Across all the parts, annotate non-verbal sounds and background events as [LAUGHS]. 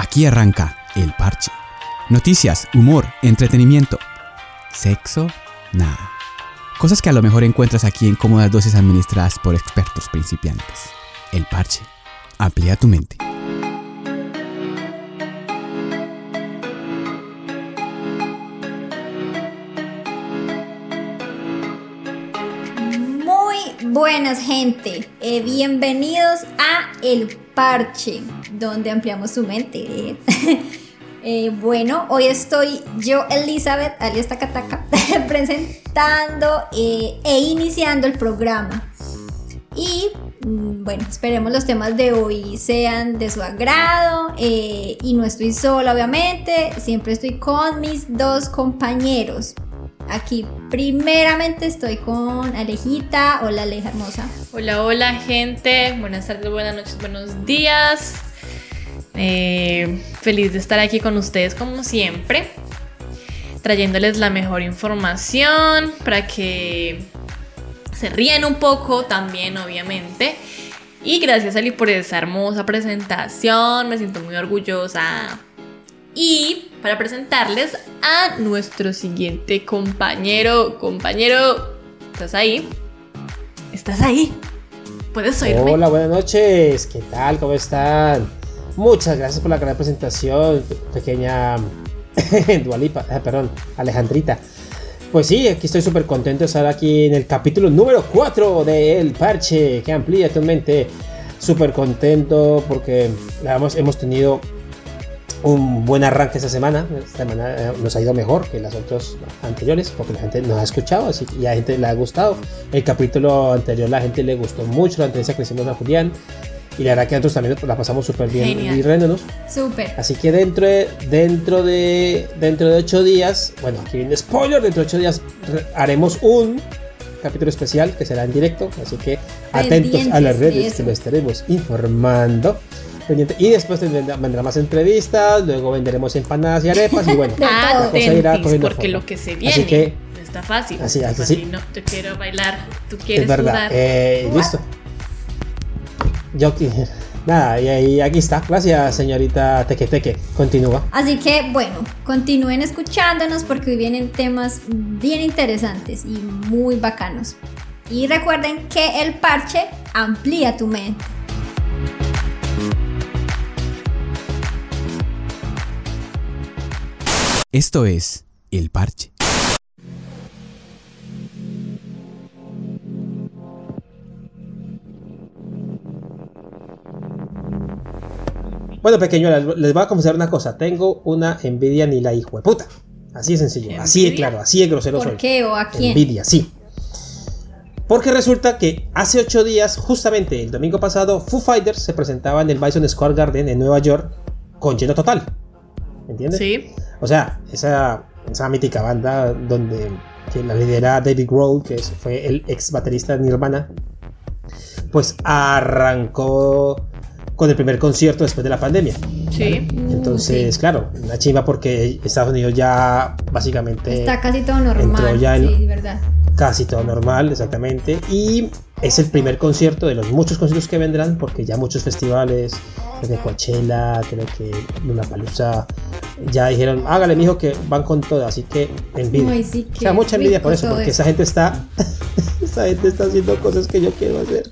Aquí arranca El Parche. Noticias, humor, entretenimiento. Sexo, nada. Cosas que a lo mejor encuentras aquí en cómodas dosis administradas por expertos principiantes. El Parche. Amplía tu mente. Buenas gente, Eh, bienvenidos a El Parche, donde ampliamos su mente. [LAUGHS] Eh, bueno, hoy estoy yo, Elizabeth, alias Takataka, [LAUGHS] presentando eh, e iniciando el programa. Y mm, bueno, esperemos los temas de hoy sean de su agrado. eh, y no estoy sola, obviamente. Siempre estoy con mis dos compañeros. Aquí, primeramente, estoy con Alejita. Hola, Aleja hermosa. Hola, hola gente, buenas tardes, buenas noches, buenos días. Eh, feliz de estar aquí con ustedes como siempre, trayéndoles la mejor información para que se ríen un poco también, obviamente. Y gracias Ali por esa hermosa presentación, me siento muy orgullosa. Y para presentarles a nuestro siguiente compañero, compañero, ¿estás ahí? ¿Estás ahí? ¿Puedes oírme? Hola, buenas noches. ¿Qué tal? ¿Cómo están? Muchas gracias por la gran presentación, pequeña [LAUGHS] Dualipa, ah, perdón, Alejandrita. Pues sí, aquí estoy súper contento de estar aquí en el capítulo número 4 de El Parche, que amplía tu mente. Súper contento porque hemos, hemos tenido un buen arranque esta semana. Esta semana eh, nos ha ido mejor que las otras anteriores porque la gente nos ha escuchado así, y a la gente le ha gustado. El capítulo anterior la gente le gustó mucho, la entrevista que hicimos a Julián. Y la verdad que nosotros también la pasamos súper bien Genial. y riéndonos. Súper. Así que dentro de, dentro de dentro de 8 días, bueno, aquí viene spoiler, dentro de 8 días re- haremos un capítulo especial que será en directo, así que atentos a las redes que lo estaremos informando. Pendiente. Y después vendrán más entrevistas, luego venderemos empanadas y arepas y bueno, [LAUGHS] todo. la cosa irá porque forma. lo que se viene Así que no está fácil. Así, así, fácil, sí. No, yo quiero bailar, tú quieres es verdad. sudar. Eh, listo. Yo [LAUGHS] nada, y ahí aquí está. Gracias, señorita Teque Teque. Continúa. Así que bueno, continúen escuchándonos porque hoy vienen temas bien interesantes y muy bacanos. Y recuerden que el parche amplía tu mente. Esto es El Parche. Bueno, pequeñuelas, les voy a confesar una cosa. Tengo una envidia ni la hijo de puta. Así de sencillo, así de claro, así de grosero ¿Por soy. qué o a quién? Envidia, sí. Porque resulta que hace ocho días, justamente el domingo pasado, Foo Fighters se presentaba en el Madison Square Garden en Nueva York con lleno total. ¿Entiendes? Sí, O sea, esa, esa mítica banda donde que la lidera David Grohl, que fue el ex baterista de Nirvana, pues arrancó con el primer concierto después de la pandemia. sí. Entonces, claro, una chimba porque Estados Unidos ya básicamente Está casi todo normal. entró ya en- Sí, verdad. Casi todo normal, exactamente. Y es el primer concierto de los muchos conciertos que vendrán, porque ya muchos festivales, desde Coachella, creo que Lollapalooza, ya dijeron, hágale, mijo, que van con todo. Así que envidia. Ay, sí, o sea, mucha envidia por eso, porque eso. esa gente está. [LAUGHS] esa gente está haciendo cosas que yo quiero hacer.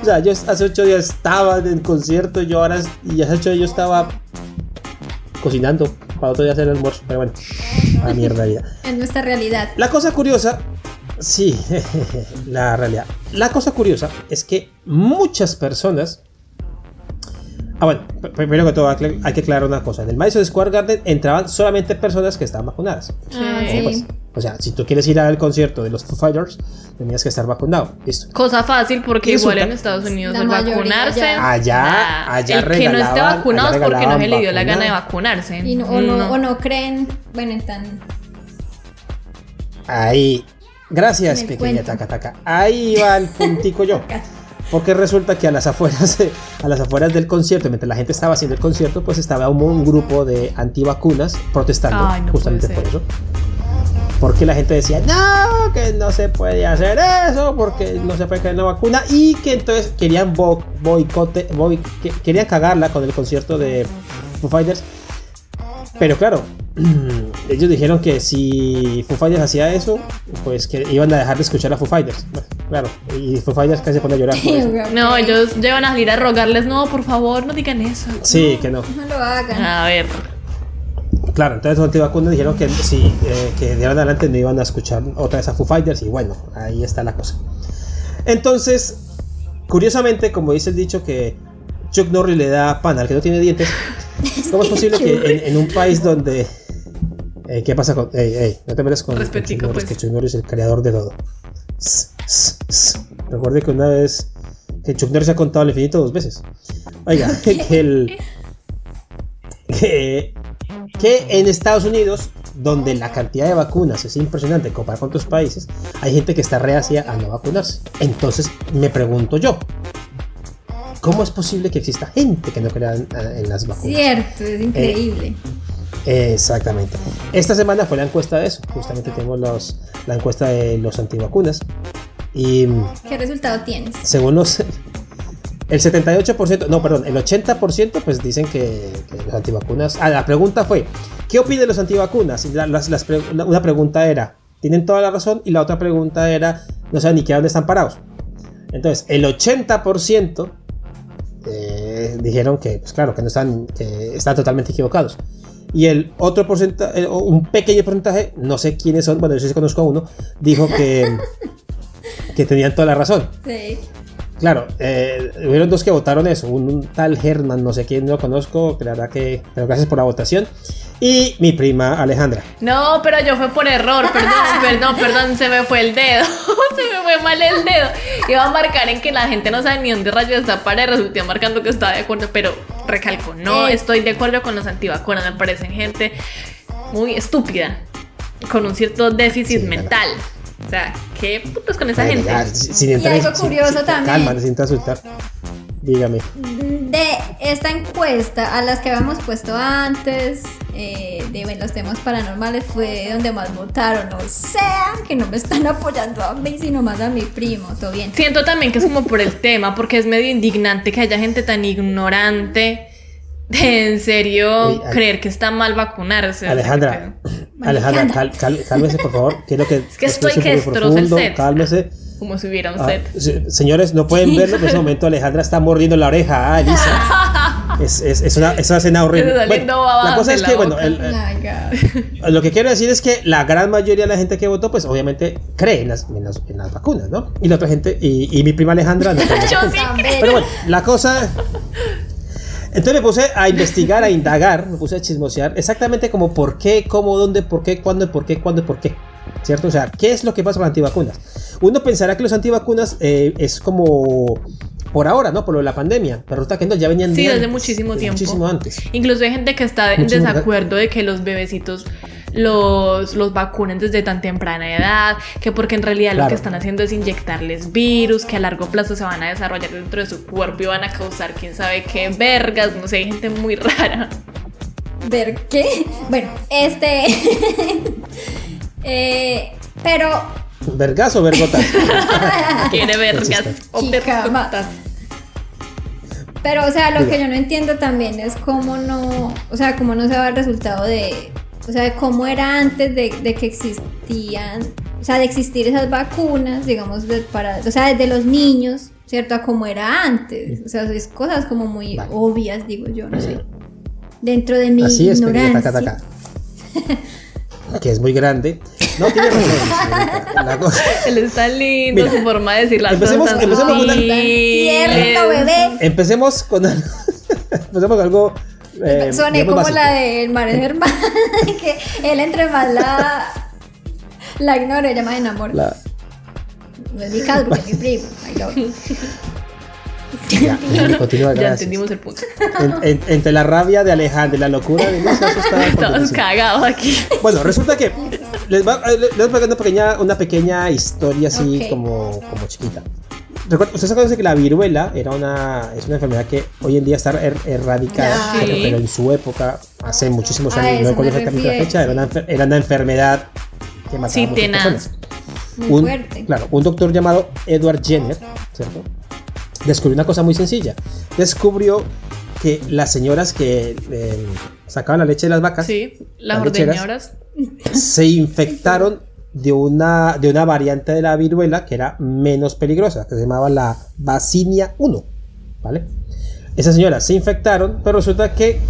o sea, yo hace ocho días estaba en el concierto, yo ahora. Y hace ocho días yo estaba cocinando para otro día hacer el almuerzo. Pero bueno, a mi [LAUGHS] realidad. Es nuestra realidad. La cosa curiosa, sí, [LAUGHS] la realidad. La cosa curiosa es que muchas personas. Ah, bueno, pr- primero que todo hay que- aclarar una cosa. En el Madison Square Garden entraban solamente personas que estaban vacunadas. Ah, Sí. sí. Pues, o sea, si tú quieres ir al concierto de los Foo Fighters, tenías que estar vacunado. Listo. Cosa fácil porque Y igual resulta- en Estados Unidos mayoría vacunarse. Allá- allá el que no esté vacunado es porque no se le dio la gana de vacuna. vacunarse. Y no- o, no, No. o no creen, bueno, en tan... Ahí. Gracias, pequeña taca taca. Ahí va el puntico yo. [LAUGHS] Porque resulta que a las afueras, a las afueras del concierto, mientras la gente estaba haciendo el concierto, pues estaba un, un grupo de antivacunas protestando Ay, no justamente por eso. porque la gente decía, no, que no se puede hacer eso, porque no se puede crear una vacuna, y que entonces querían boicote, querían cagarla con el concierto de Foo Fighters. Pero claro, [CLEARS THROAT] ellos dijeron que si Foo Fighters hacía eso, pues que iban a dejar de escuchar a Foo Fighters. claro, y Foo Fighters casi se pone a llorar. [LAUGHS] no, ellos llevan a salir a rogarles, no, por favor, no digan eso. Sí, que no. No lo hagan. A ver. Claro, entonces los antivacunas dijeron que sí, eh, que de ahora en adelante no iban a escuchar otra vez a Foo Fighters y bueno, ahí está la cosa. Entonces, curiosamente, como dice el dicho que Chuck Norris le da pan al que no tiene dientes, ¿cómo es posible que en, un país donde... Eh, ¿Qué pasa con...? Ey, ey, no te metas con, Chuck Norris, pues. que Chuck Norris es el creador de todo. Recuerde que una vez... Que Chuck Norris ha contado al infinito dos veces. Oiga, [LAUGHS] que el... Que que en Estados Unidos, donde la cantidad de vacunas es impresionante comparado con otros países, hay gente que está reacia a no vacunarse. Entonces me pregunto yo, ¿cómo es posible que exista gente que no crea en, las vacunas? Cierto, es increíble. Eh, exactamente. Esta semana fue la encuesta de eso. Justamente tenemos los, la encuesta de los antivacunas. Y, ¿Qué resultado tienes? Según los, [LAUGHS] el 78%, no, perdón, el 80% pues dicen que, los antivacunas... Ah, la pregunta fue, ¿qué opinan los antivacunas? una pregunta era, ¿tienen toda la razón? Y la otra pregunta era, no saben ni qué dónde están parados. Entonces, el 80% eh, dijeron que, pues claro, que no están, que están totalmente equivocados. Y el otro porcentaje, un pequeño porcentaje, no sé quiénes son, bueno, yo sí conozco a uno, dijo que, [LAUGHS] que tenían toda la razón. Sí. Claro, eh, hubieron dos que votaron eso, un, tal Herman, no sé quién, no lo conozco, pero la verdad que, pero gracias por la votación. Y mi prima Alejandra. No, pero yo fue por error, perdón, [LAUGHS] perdón, perdón, se me fue el dedo, [LAUGHS] se me fue mal el dedo. Iba a marcar en que la gente no sabe ni dónde rayos está para y resulté marcando que estaba de acuerdo, pero recalco, no estoy de acuerdo con los antivacunas, me parecen gente muy estúpida, con un cierto déficit mental. O sea, ¿qué putos con esa gente? y algo curioso también. Calma, sin insultar. Dígame. De esta encuesta, a las que habíamos puesto antes, eh, de los temas paranormales, fue donde más votaron. O sea, que no me están [LAUGHS] apoyando a mí, sino más a mi primo. Todo bien. Siento también que es como por el tema, porque es medio indignante que haya gente tan ignorante [LAUGHS] en serio creer que está mal vacunarse. Alejandra, Alejandra, cálmese por favor. Que es lo que, es que estoy que el set. Cálmese. Como si hubiera un ah, set. señores, no pueden verlo, en ese momento Alejandra está mordiendo la oreja a Elisa. [LAUGHS] es, es, es, una, es una escena horrible. la cosa es que, bueno, oh lo que quiero decir es que la gran mayoría de la gente que votó, pues obviamente cree en las, en las, en las vacunas, ¿no? Y la otra gente, y, y mi prima Alejandra no cree [LAUGHS] Pero bueno, la cosa entonces me puse a investigar, a indagar, me puse a chismosear exactamente como por qué, cómo, dónde, por qué, cuándo, por qué, cuándo y por qué. ¿Cierto? O sea, ¿qué es lo que pasa con las antivacunas? Uno pensará que los antivacunas eh, es como por ahora, ¿no? Por lo de la pandemia. Pero resulta que no, ya venían Sí, desde muchísimo tiempo. Muchísimo antes. Incluso hay gente que está en desacuerdo de que los bebecitos los, los vacunen desde tan temprana edad, que porque en realidad lo que están haciendo es inyectarles virus que a largo plazo se van a desarrollar dentro de su cuerpo y van a causar quién sabe qué vergas, no sé, hay gente muy [LAUGHS] rara. ¿Ver qué? Bueno, este... [LAUGHS] eh, pero... ¿Vergas o vergotas? [LAUGHS] Quiere vergas o vergotas. Pero, o sea, lo que yo no entiendo también es cómo no, o sea, cómo no se va el resultado de, o sea, de cómo era antes de, que existían, o sea, de existir esas vacunas, digamos, para, o sea, desde los niños, ¿cierto? A cómo era antes. O sea, es cosas como muy obvias, digo yo, no sé. Dentro de mi Así ignorancia. Es, que es muy grande. No tiene razón. La cosa. [LAUGHS] Él está lindo su forma de decir las empecemos, cosas. Empecemos con, bebé. empecemos con algo. [LAUGHS] empecemos con algo eh, Soné como la del Mario Germán, que él entre más la, la ignora, ella más enamora. No es mi caso porque es mi primo. Ya, ya entendimos el punto. entre la rabia de Alejandro y la locura de Lisa, Estamos [LAUGHS] cagados aquí. Bueno, resulta que les, va, les voy a contar una pequeña, una pequeña historia así como, como chiquita. ¿Ustedes saben que la viruela era una, es una enfermedad que hoy en día está er, erradicada, pero, en su época, hace muchísimos años, no recuerdo exactamente la fecha, era una, era una enfermedad que mataba Sí, a muchas personas. Muy un, fuerte. Claro, un doctor llamado Edward Jenner, ¿cierto? Descubrió una cosa muy sencilla. Descubrió que las señoras que eh, sacaban la leche de las vacas Sí, las Las ordeñadoras. se infectaron de una, de una variante de la viruela que era menos peligrosa, que se llamaba la Vacinia 1, ¿vale? Esas señoras se infectaron, pero resulta que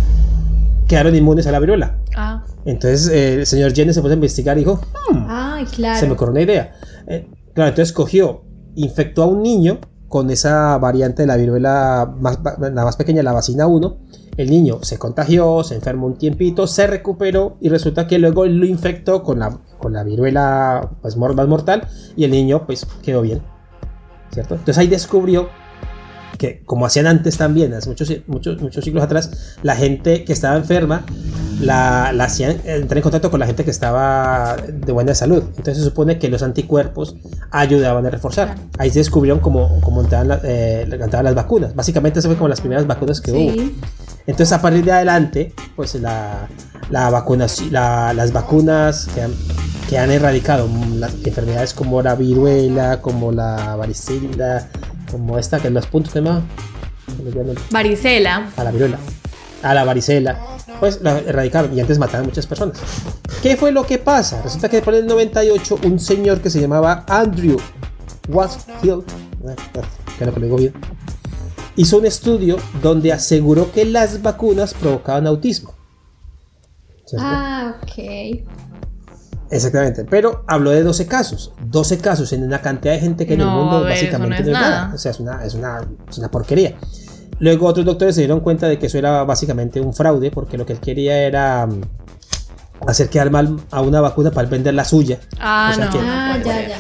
quedaron inmunes a la viruela. Ah, Entonces eh, el señor Jenner se puso a investigar y dijo, "Hmm, Ay, claro. se me ocurrió una idea. Eh, claro, entonces cogió, infectó a un niño con esa variante de la viruela más, la más pequeña, la vacina 1. El niño se contagió, se enfermó un tiempito, se recuperó y resulta que luego lo infectó con la, con la viruela pues, más mortal y el niño pues quedó bien. ¿Cierto? Entonces ahí descubrió que como hacían antes también, hace muchos, muchos, muchos siglos atrás, la gente que estaba enferma la, la hacían entrar en contacto con la gente que estaba de buena salud. Entonces se supone que los anticuerpos ayudaban a reforzar. Ahí se descubrieron cómo, cómo entraban, la- eh, las vacunas. Básicamente eso fue como las primeras vacunas que hubo. Entonces a partir de adelante, pues la, la vacunaci- la- las vacunas que han, que han erradicado las enfermedades como la viruela, como la varicela, como esta que es los puntos más varicela. a la viruela, a la varicela, pues la erradicaron y antes mataban muchas personas. ¿Qué fue lo que pasa? Resulta que después del 98 un señor que se llamaba Andrew Wasfield, que lo que lo digo bien, hizo un estudio donde aseguró que las vacunas provocaban autismo. ¿Cierto? Ah, ok. Exactamente, pero habló de 12 casos. 12 casos en una cantidad de gente que en el No, mundo a ver, básicamente no es no es nada. nada. O sea, es una, es, una, es una porquería. Luego otros doctores se dieron cuenta de que eso era básicamente un fraude, porque lo que él quería era mm, hacer quedar mal a una vacuna para vender la suya. Ah, O sea no. que- Ah, no puede ya, ya.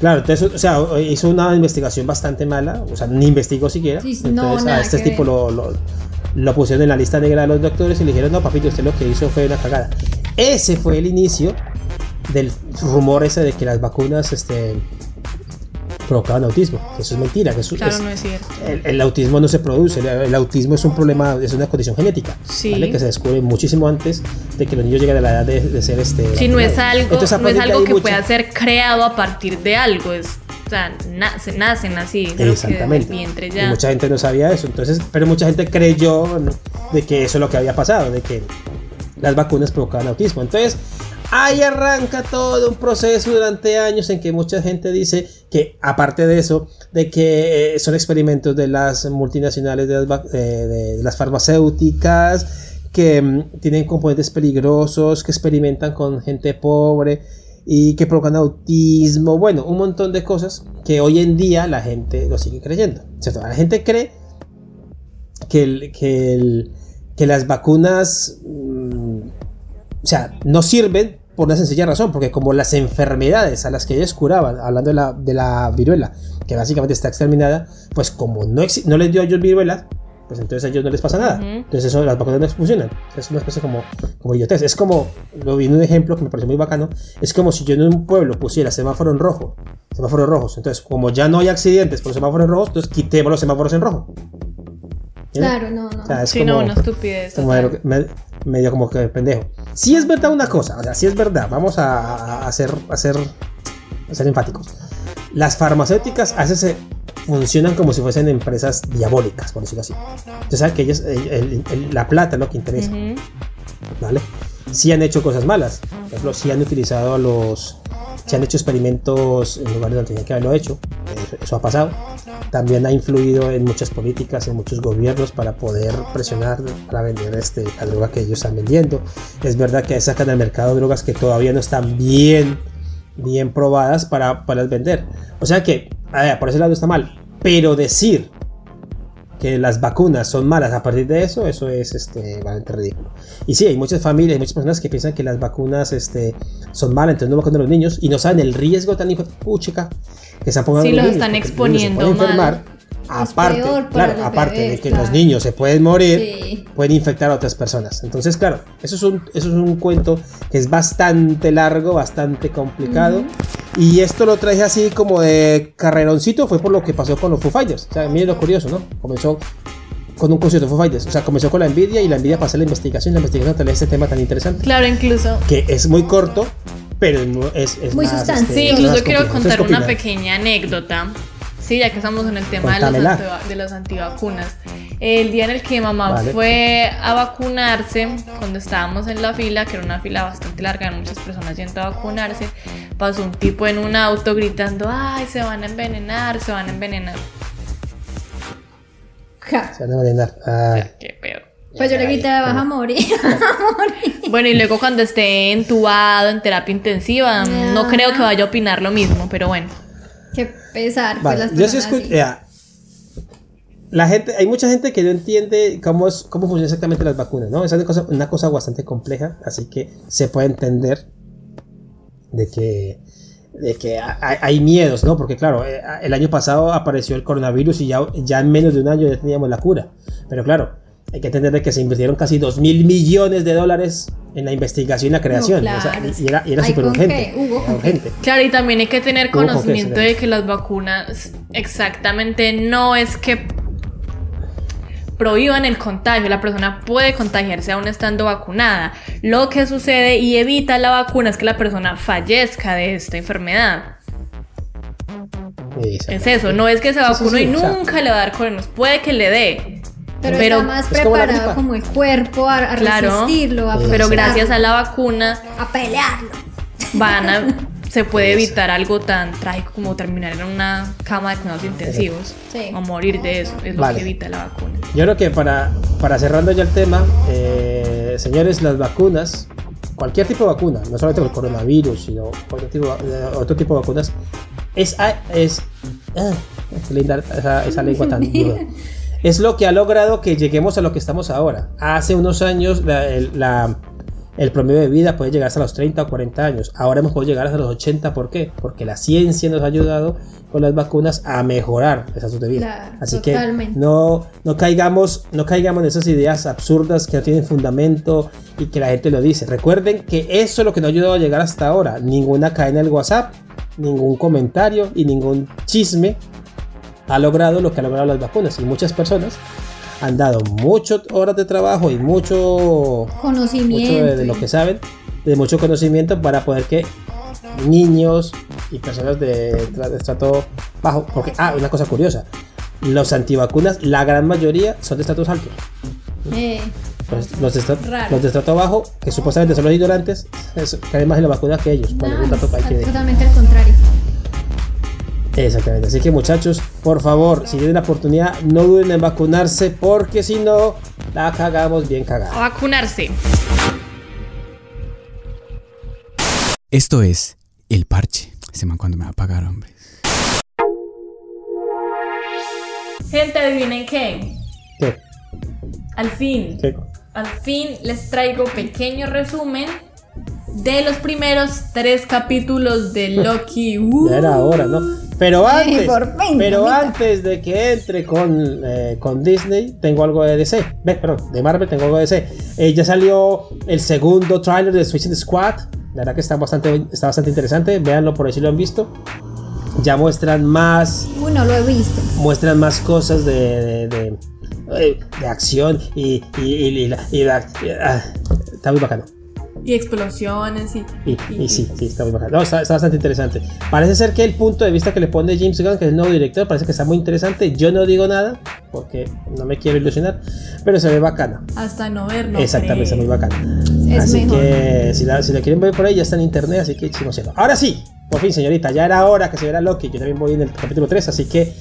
Claro, entonces, o sea, hizo una investigación bastante mala, o sea, ni investigó siquiera. Sí, no, entonces a este tipo lo, lo, lo pusieron en la lista negra de los doctores y le dijeron, no, papito, usted lo que hizo fue una cagada. Ese fue el inicio del rumor ese de que las vacunas este, provocaban autismo. Eso es mentira. Eso Claro, es- no es cierto. el, el autismo no se produce, el, el autismo es un problema, es una condición genética, Sí. ¿vale? que se descubre muchísimo antes de que los niños lleguen a la edad de, de ser este. Si no es algo, Entonces, no es algo que mucha- pueda ser creado a partir de algo. Es, o sea, nace- nacen así. Exactamente. vientre Y ya. mucha gente no sabía eso, entonces, pero mucha gente creyó ¿no? de que eso es lo que había pasado, de que las vacunas provocaban autismo. Entonces, ahí arranca todo un proceso durante años en que mucha gente dice que, aparte de eso, de que eh, son experimentos de las multinacionales, de las, eh, farmacéuticas, que mm, tienen componentes peligrosos, que experimentan con gente pobre y que provocan autismo, bueno, un montón de cosas que hoy en día la gente lo sigue creyendo. ¿cierto? La gente cree que, el- que, el- que las vacunas, mm, o sea, no sirven por una sencilla razón, porque como las enfermedades a las que ellos curaban, hablando de la, de la viruela, que básicamente está exterminada, pues como no, no les dio a ellos viruela, pues entonces a ellos no les pasa nada. Entonces eso, las vacunas no funcionan. Es una especie como, como idiotez. Es como, lo vi en un ejemplo que me pareció muy bacano, es como si yo en un pueblo pusiera semáforo en rojo, semáforos rojos. Entonces, como ya no hay accidentes por semáforos en rojo, entonces quitemos los semáforos en rojo. Claro, no, no. O sea, es Sí, como, no, una estupidez. como total. de- me- medio como que pendejo. Si es verdad una cosa, o sea, si es verdad, vamos a, a ser, a ser enfáticos. Las farmacéuticas a veces se funcionan como si fuesen empresas diabólicas, por decirlo así. Entonces, saben que ellas, el- el- el- la plata es lo que interesa. Ujú. ¿vale? Sí han hecho cosas malas. Por ejemplo, sí han utilizado a los... Se han hecho experimentos en lugares donde tenían que haberlo hecho. Eso, ha pasado. También ha influido en muchas políticas, en muchos gobiernos para poder presionar para vender este, la droga que ellos están vendiendo. Es verdad que sacan al mercado drogas que todavía no están bien, bien probadas para, para vender. O sea que, por ese lado está mal. Pero decir que las vacunas son malas a partir de eso, eso es este, bastante ridículo. Y sí, hay muchas familias, muchas personas que piensan que las vacunas este, son malas, entonces no vacunan a los niños y no saben el riesgo tan puchica que están poniendo Sí, a los los niños, están los niños Se pueden mal. enfermar, aparte, claro, de que claro. los niños se pueden morir, Sí. pueden infectar a otras personas. Entonces, claro, eso es un, eso es un cuento que es bastante largo, bastante complicado. Y esto lo traje así como de carreroncito, fue por lo que pasó con los Foo Fighters. O sea, miren lo curioso, ¿no? Comenzó con un concierto de Foo Fighters. O sea, comenzó con la envidia y la envidia pasó a la investigación. La investigación trae este tema tan interesante Claro, incluso. que es muy corto, pero es, es, Muy sustancioso. Sí, es incluso quiero contar una pequeña anécdota. Sí, ya que estamos en el tema de los, de los antivacunas. El día en el que mamá Vale. fue a vacunarse, cuando estábamos en la fila, que era una fila bastante larga, muchas personas yendo a vacunarse, pasó un tipo en un auto gritando, ay, se van a envenenar, se van a envenenar. Ja. Se van a envenenar. Ay. Qué pedo. Pues yo le grité, [LAUGHS] vas a morir. Bueno, y luego cuando esté entubado en terapia intensiva, no creo que vaya a opinar lo mismo, pero bueno. Qué pesar. Vale, las yo sí escucho. la gente, hay mucha gente que no entiende cómo, es, cómo funcionan exactamente las vacunas, ¿no? Es una cosa, una cosa bastante compleja, así que se puede entender de que, de que hay, hay miedos, ¿no? Porque claro, eh, el año pasado apareció el coronavirus y ya, ya en menos de un año ya teníamos la cura. Pero claro, hay que entender de que se invirtieron casi 2 mil millones de dólares en la investigación y la creación. No, o sea, claro. y, era, y era Ay, súper ¿con urgente. urgente. Claro, y también hay que tener ¿Cómo, con qué, conocimiento de que las vacunas exactamente no es que prohíban el contagio, la persona puede contagiarse aún estando vacunada. Lo que sucede y evita la vacuna es que la persona fallezca de esta enfermedad. Es eso, no es que se Sí, sí, vacunó sí, y o sea- nunca le va a dar coronavirus, puede que le dé. Pero, pero- está más es como preparado gripa. como el cuerpo a, a Claro, resistirlo, a pero gracias a la vacuna a pelearlo. van a, se puede evitar algo tan trágico como terminar en una cama de cuidados intensivos Sí. o morir de eso, es lo Vale. que evita la vacuna. Yo creo que para, para cerrando ya el tema, eh, señores, las vacunas, cualquier tipo de vacuna, no solamente el coronavirus, sino cualquier tipo, eh, otro tipo de vacunas, es, es, ah, esa, esa lengua tan dura. [LAUGHS] Es lo que ha logrado que lleguemos a lo que estamos ahora. Hace unos años la- el, la- el promedio de vida puede llegar hasta los 30 o 40 años. Ahora hemos podido llegar hasta los 80. ¿Por qué? Porque la ciencia nos ha ayudado con las vacunas a mejorar esa salud de vida. Claro, Así totalmente. que no, no, caigamos, no caigamos en esas ideas absurdas que no tienen fundamento y que la gente lo dice. Recuerden que eso es lo que nos ha ayudado a llegar hasta ahora. Ninguna cadena del WhatsApp, ningún comentario y ningún chisme ha logrado lo que han logrado las vacunas. Y muchas personas han dado muchas horas de trabajo y mucho, Conocimiento. mucho de, de lo que saben, de mucho conocimiento para poder que niños y personas de, de estrato bajo, porque, ah, una cosa curiosa, los antivacunas, la gran mayoría son de estratos altos. Eh, Los, los de, estra- Raro. los de estrato bajo, que supuestamente son los ignorantes, es- creen más en la vacuna que ellos. cuando no, es hay que- totalmente al contrario. Exactamente, así que muchachos, por favor, si tienen la oportunidad, no duden en vacunarse, porque si no, la cagamos bien A cagada. vacunarse. Esto es El Parche. Ese man cuando me va a pagar, hombre. Gente, adivinen qué. ¿Qué? Al fin, ¿Qué? al fin les traigo pequeño resumen de los primeros tres capítulos de [LAUGHS] Loki. Uh. Ya era hora, ¿no? Pero antes, fin, pero antes de que entre con, eh, con Disney, tengo algo de DC. Ve, perdón, de Marvel tengo algo de DC. Eh, ya salió el segundo tráiler de Suicide Squad. La verdad que está bastante, está bastante interesante. Véanlo por ahí si lo han visto. Ya muestran más, Uy, no lo he visto. muestran más cosas de, de, de- eh, de acción y, y, y- y la- la- ah, está muy bacano. Y explosiones y. Y, y sí, sí, está muy bacano. No, está, está bastante interesante. Parece ser que el punto de vista que le pone James Gunn, que es el nuevo director, parece que está muy interesante. Yo no digo nada, porque no me quiero ilusionar, pero se ve bacana. Hasta no ver, no Exactamente, está muy bacana. Es así mejor. que si la, si la quieren ver por ahí, ya está en internet, así que chimo cielo. Ahora sí, por fin, señorita, ya era hora que se viera Loki. Yo también voy en el capítulo 3, así que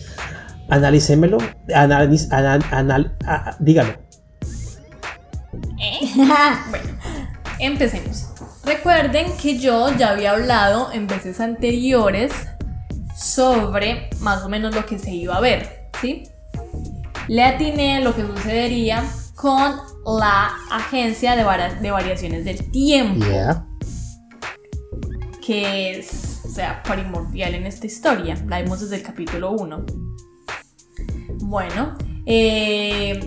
analícemelo. Analiz, anal, anal, ah, ah, dígalo. [LAUGHS] Empecemos. Recuerden que yo ya había hablado en veces anteriores sobre más o menos lo que se iba a ver, ¿sí? Le atiné lo que sucedería con la agencia de, vara- de variaciones del tiempo, Yeah. que es, o sea, primordial en esta historia. La vimos desde el capítulo 1. Bueno, eh,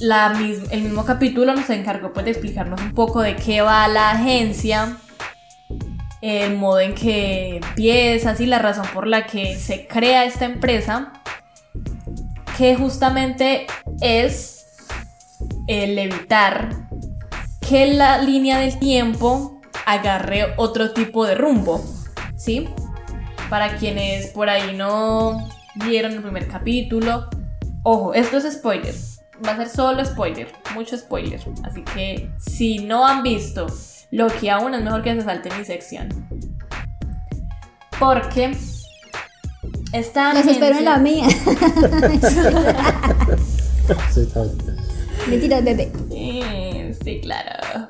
la el mismo capítulo nos encargó pues, de explicarnos un poco de qué va la agencia, el modo en que empieza, así la razón por la que se crea esta empresa, que justamente es el evitar que la línea del tiempo agarre otro tipo de rumbo, ¿sí? Para quienes por ahí no vieron el primer capítulo, ojo, esto es spoiler, va a ser solo spoiler, mucho spoiler, así que si no han visto Loki aún es mejor que se salte mi sección. Porque esta Los espero en la mía. [LAUGHS] Mentiras, bebé. Eh, Sí, claro.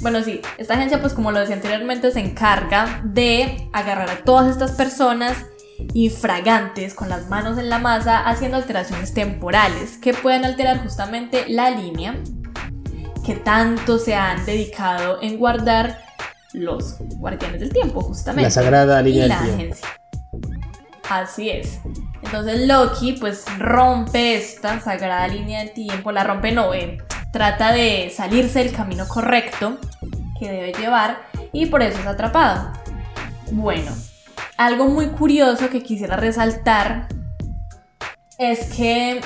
Bueno, sí, esta agencia, pues como lo decía anteriormente, se encarga de agarrar a todas estas personas infragantes con las manos en la masa haciendo alteraciones temporales que pueden alterar justamente la línea que tanto se han dedicado en guardar los guardianes del tiempo, justamente. La sagrada línea y del la tiempo. agencia. Así es. Entonces Loki pues rompe esta sagrada línea del tiempo, la rompe no, eh, trata de salirse del camino correcto que debe llevar y por eso es atrapado. Bueno, algo muy curioso que quisiera resaltar es que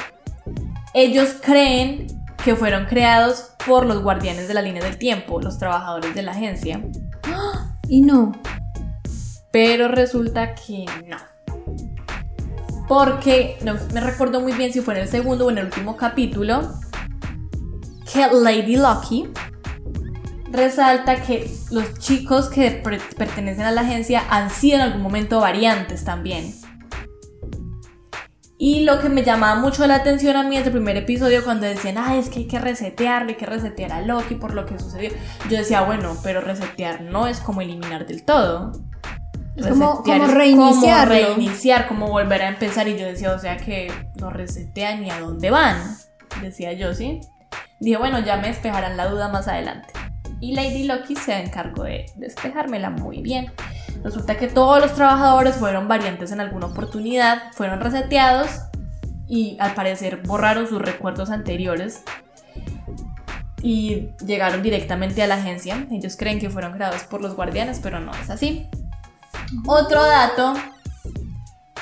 ellos creen que fueron creados por los guardianes de la línea del tiempo, los trabajadores de la agencia, [GASPS] Y no. pero resulta que no. Porque no me recuerdo muy bien si fue en el segundo o en el último capítulo que Lady Lucky resalta que los chicos que per- pertenecen a la agencia han sido en algún momento variantes también. Y lo que me llamaba mucho la atención a mí en el primer episodio cuando decían, ay, es que hay que resetearlo, hay que resetear a Loki por lo que sucedió. Yo decía, bueno, pero resetear no es como eliminar del todo. Es como- como es reiniciarlo. Como reiniciar, como volver a empezar. Y yo decía, o sea que lo resetean y a dónde van. Decía yo, ¿sí? Dije, bueno, ya me despejarán la duda más adelante. Y Lady Loki se encargó de despejármela muy bien. Resulta que todos los trabajadores fueron variantes en alguna oportunidad, fueron reseteados y al parecer borraron sus recuerdos anteriores y llegaron directamente a la agencia. Ellos creen que fueron creados por los guardianes, pero no es así. Otro dato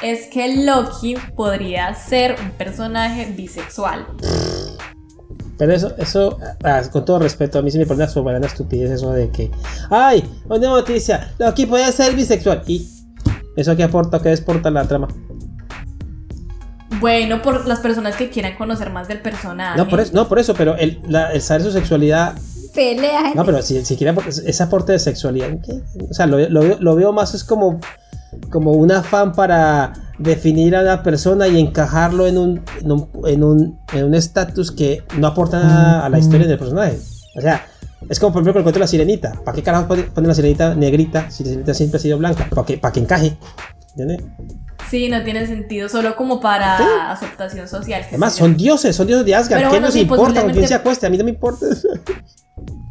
es que Loki podría ser un personaje bisexual. Pero eso, eso, ah, con todo respeto, a mí sí me pone una soberana estupidez eso de que, ay, una noticia, Loki puede ser bisexual. ¿Y eso qué aporta, qué exporta la trama? Bueno, por las personas que quieran conocer más del personaje. No, por eso, no, por eso pero el, la- el saber su sexualidad, Pelea, no, pero si, si quiere apor- ese aporte de sexualidad, ¿qué? o sea, lo, lo veo, lo veo más es como, como un afán para definir a una persona y encajarlo en un en un en un en un estatus que no aporta nada a la historia del personaje. O sea, es como por ejemplo con el cuento de la sirenita. ¿Para qué carajo pone- ponen la sirenita negrita si la sirenita siempre ha sido blanca? Para que, para que encaje. ¿Entiendes? Sí, no tiene sentido, solo como para Sí. aceptación social. Además, son dioses, son dioses de Asgard. Pero ¿Qué bueno, nos sí, importa con quién se acueste? A mí no me importa. [LAUGHS]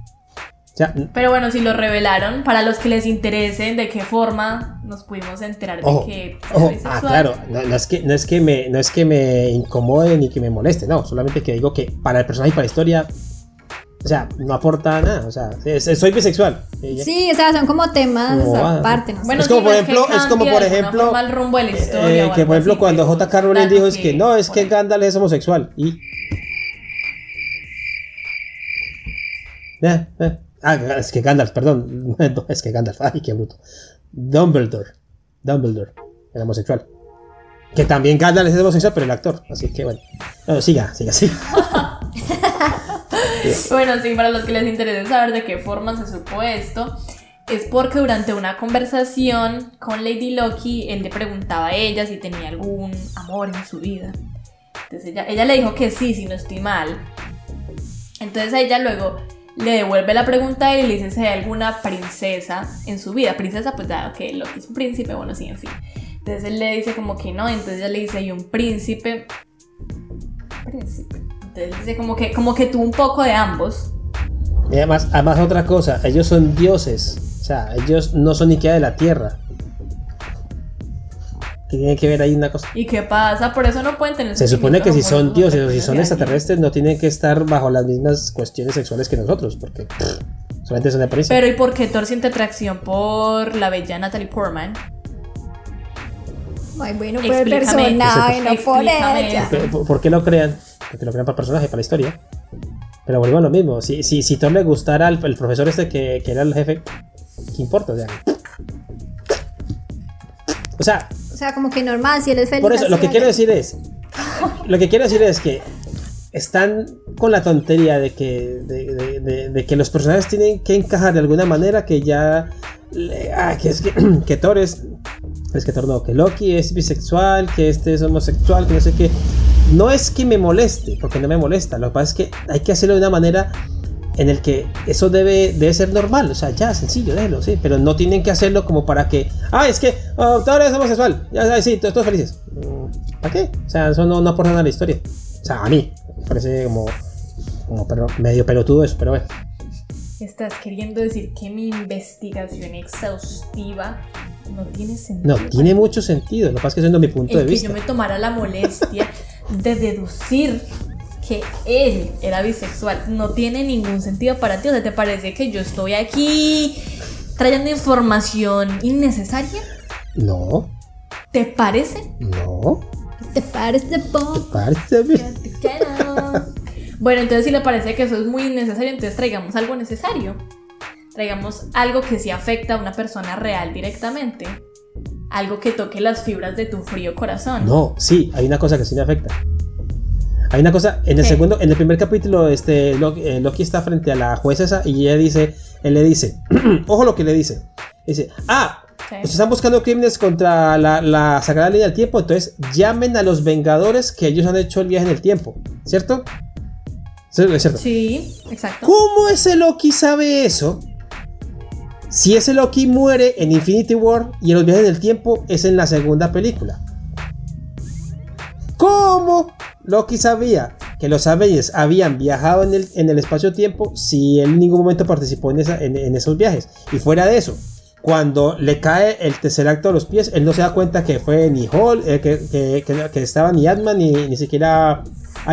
o sea, Pero bueno, si lo revelaron, para los que les interese de qué forma nos pudimos enterar Ojo, de que ojo, ah, bisexual. claro, no, no es que, no, es que me, no es que me incomode ni que me moleste, no, solamente que digo que para el personaje y para la historia, o sea, no aporta nada, o sea, es- es- soy bisexual. Sí, o sea, son como temas va. aparte, no. Bueno, Es como, sí, por no es que ejemplo- es como, por ejemplo, el rumbo de la historia Eh, que por ejemplo así, cuando J.K. Rowling dijo es que no, es que Gandalf es homosexual y... Eh, eh. Ah, es que Gandalf, perdón, [LAUGHS] es que Gandalf, ay, qué bruto. Dumbledore, Dumbledore, era homosexual. Que también Gandalf es homosexual, pero el actor, así que bueno. No, siga, siga, siga. [LAUGHS] Bueno, sí, para los que les interese saber de qué forma se supo esto, es porque durante una conversación con Lady Loki, él le preguntaba a ella si tenía algún amor en su vida. Entonces ella, ella le dijo que sí, si no estoy mal. Entonces a ella luego le devuelve la pregunta y le dice si hay alguna princesa en su vida. Princesa, pues dado que Loki es un príncipe, bueno, sí, en fin. Entonces él le dice como que no, entonces ella le dice, hay un príncipe. Príncipe. Entonces dice como que, como que tuvo un poco de ambos. Y además, además otra cosa, ellos son dioses, o sea, ellos no son ni siquiera de la tierra. Que tiene que ver ahí una cosa. ¿Y qué pasa? Por eso no pueden tener Se supone que si son dioses o si son extraterrestres no tienen que estar bajo las mismas cuestiones sexuales que nosotros, porque pff, solamente son de apariencia. Pero ¿y por qué Thor siente atracción por la bella Natalie Portman? Ay, bueno, por el personaje, no por ella. ¿Por, por- por qué lo crean? Porque lo crean para el personaje, para la historia. Pero volvemos a lo mismo. Si, si, si Thor le gustara al el profesor este que, que era el jefe, ¿qué importa? O sea, o sea, O sea, como que normal, si él es feliz. por eso, lo que quiero decir es, lo que quiero decir es que están con la tontería de que, de, de- de- de que los personajes tienen que encajar de alguna manera que ya, ah, que es que, [CLEARS THROAT] que Thor es, es que Thor no, que Loki es bisexual, que este es homosexual, que no sé qué. No es que me moleste, porque no me molesta, lo que pasa es que hay que hacerlo de una manera en el que eso debe, debe ser normal, o sea, ya, sencillo, déjelo, sí, pero no tienen que hacerlo como para que, ah, es que oh, Thor es homosexual, ya sabes, sí, todos, todos felices. Mm, ¿Para qué? O sea, eso no, no aporta nada a la historia. O sea, a mí, me parece como, como pero- medio pelotudo eso, pero bueno. Estás queriendo decir que mi investigación exhaustiva no tiene sentido. No, tiene mucho sentido, lo que pasa es que eso es mi punto el de que vista. yo me tomara la molestia de deducir que él era bisexual no tiene ningún sentido para ti. O sea, ¿te parece que yo estoy aquí trayendo información innecesaria? No, ¿Te parece? no, ¿Te parece poco? parece. Te quiero. Bueno, entonces si le parece que eso es muy innecesario, entonces traigamos algo necesario. Traigamos algo que sí afecta a una persona real directamente. Algo que toque las fibras de tu frío corazón. No, sí, hay una cosa que sí me afecta. Hay una cosa, en el segundo, en el primer capítulo, este, Loki, eh, Loki está frente a la jueza esa y ella dice, él le dice, [CLEARS THROAT] ojo lo que le dice, dice, ah, Sí. ustedes están buscando crímenes contra la, la Sagrada Línea del Tiempo, entonces llamen a los Vengadores que ellos han hecho el viaje en el tiempo, ¿cierto? Es cierto. Sí, exacto. ¿Cómo ese Loki sabe eso? Si ese Loki muere en Infinity War y en los viajes del tiempo es en la segunda película. ¿Cómo Loki sabía que los Avengers habían viajado en el, en el espacio-tiempo si él en ningún momento participó en, esa- en- en esos viajes? Y fuera de eso, cuando le cae el tercer acto a los pies, él no se da cuenta que fue ni Hall, eh, que, que- que- que estaba ni Ant-Man ni, ni siquiera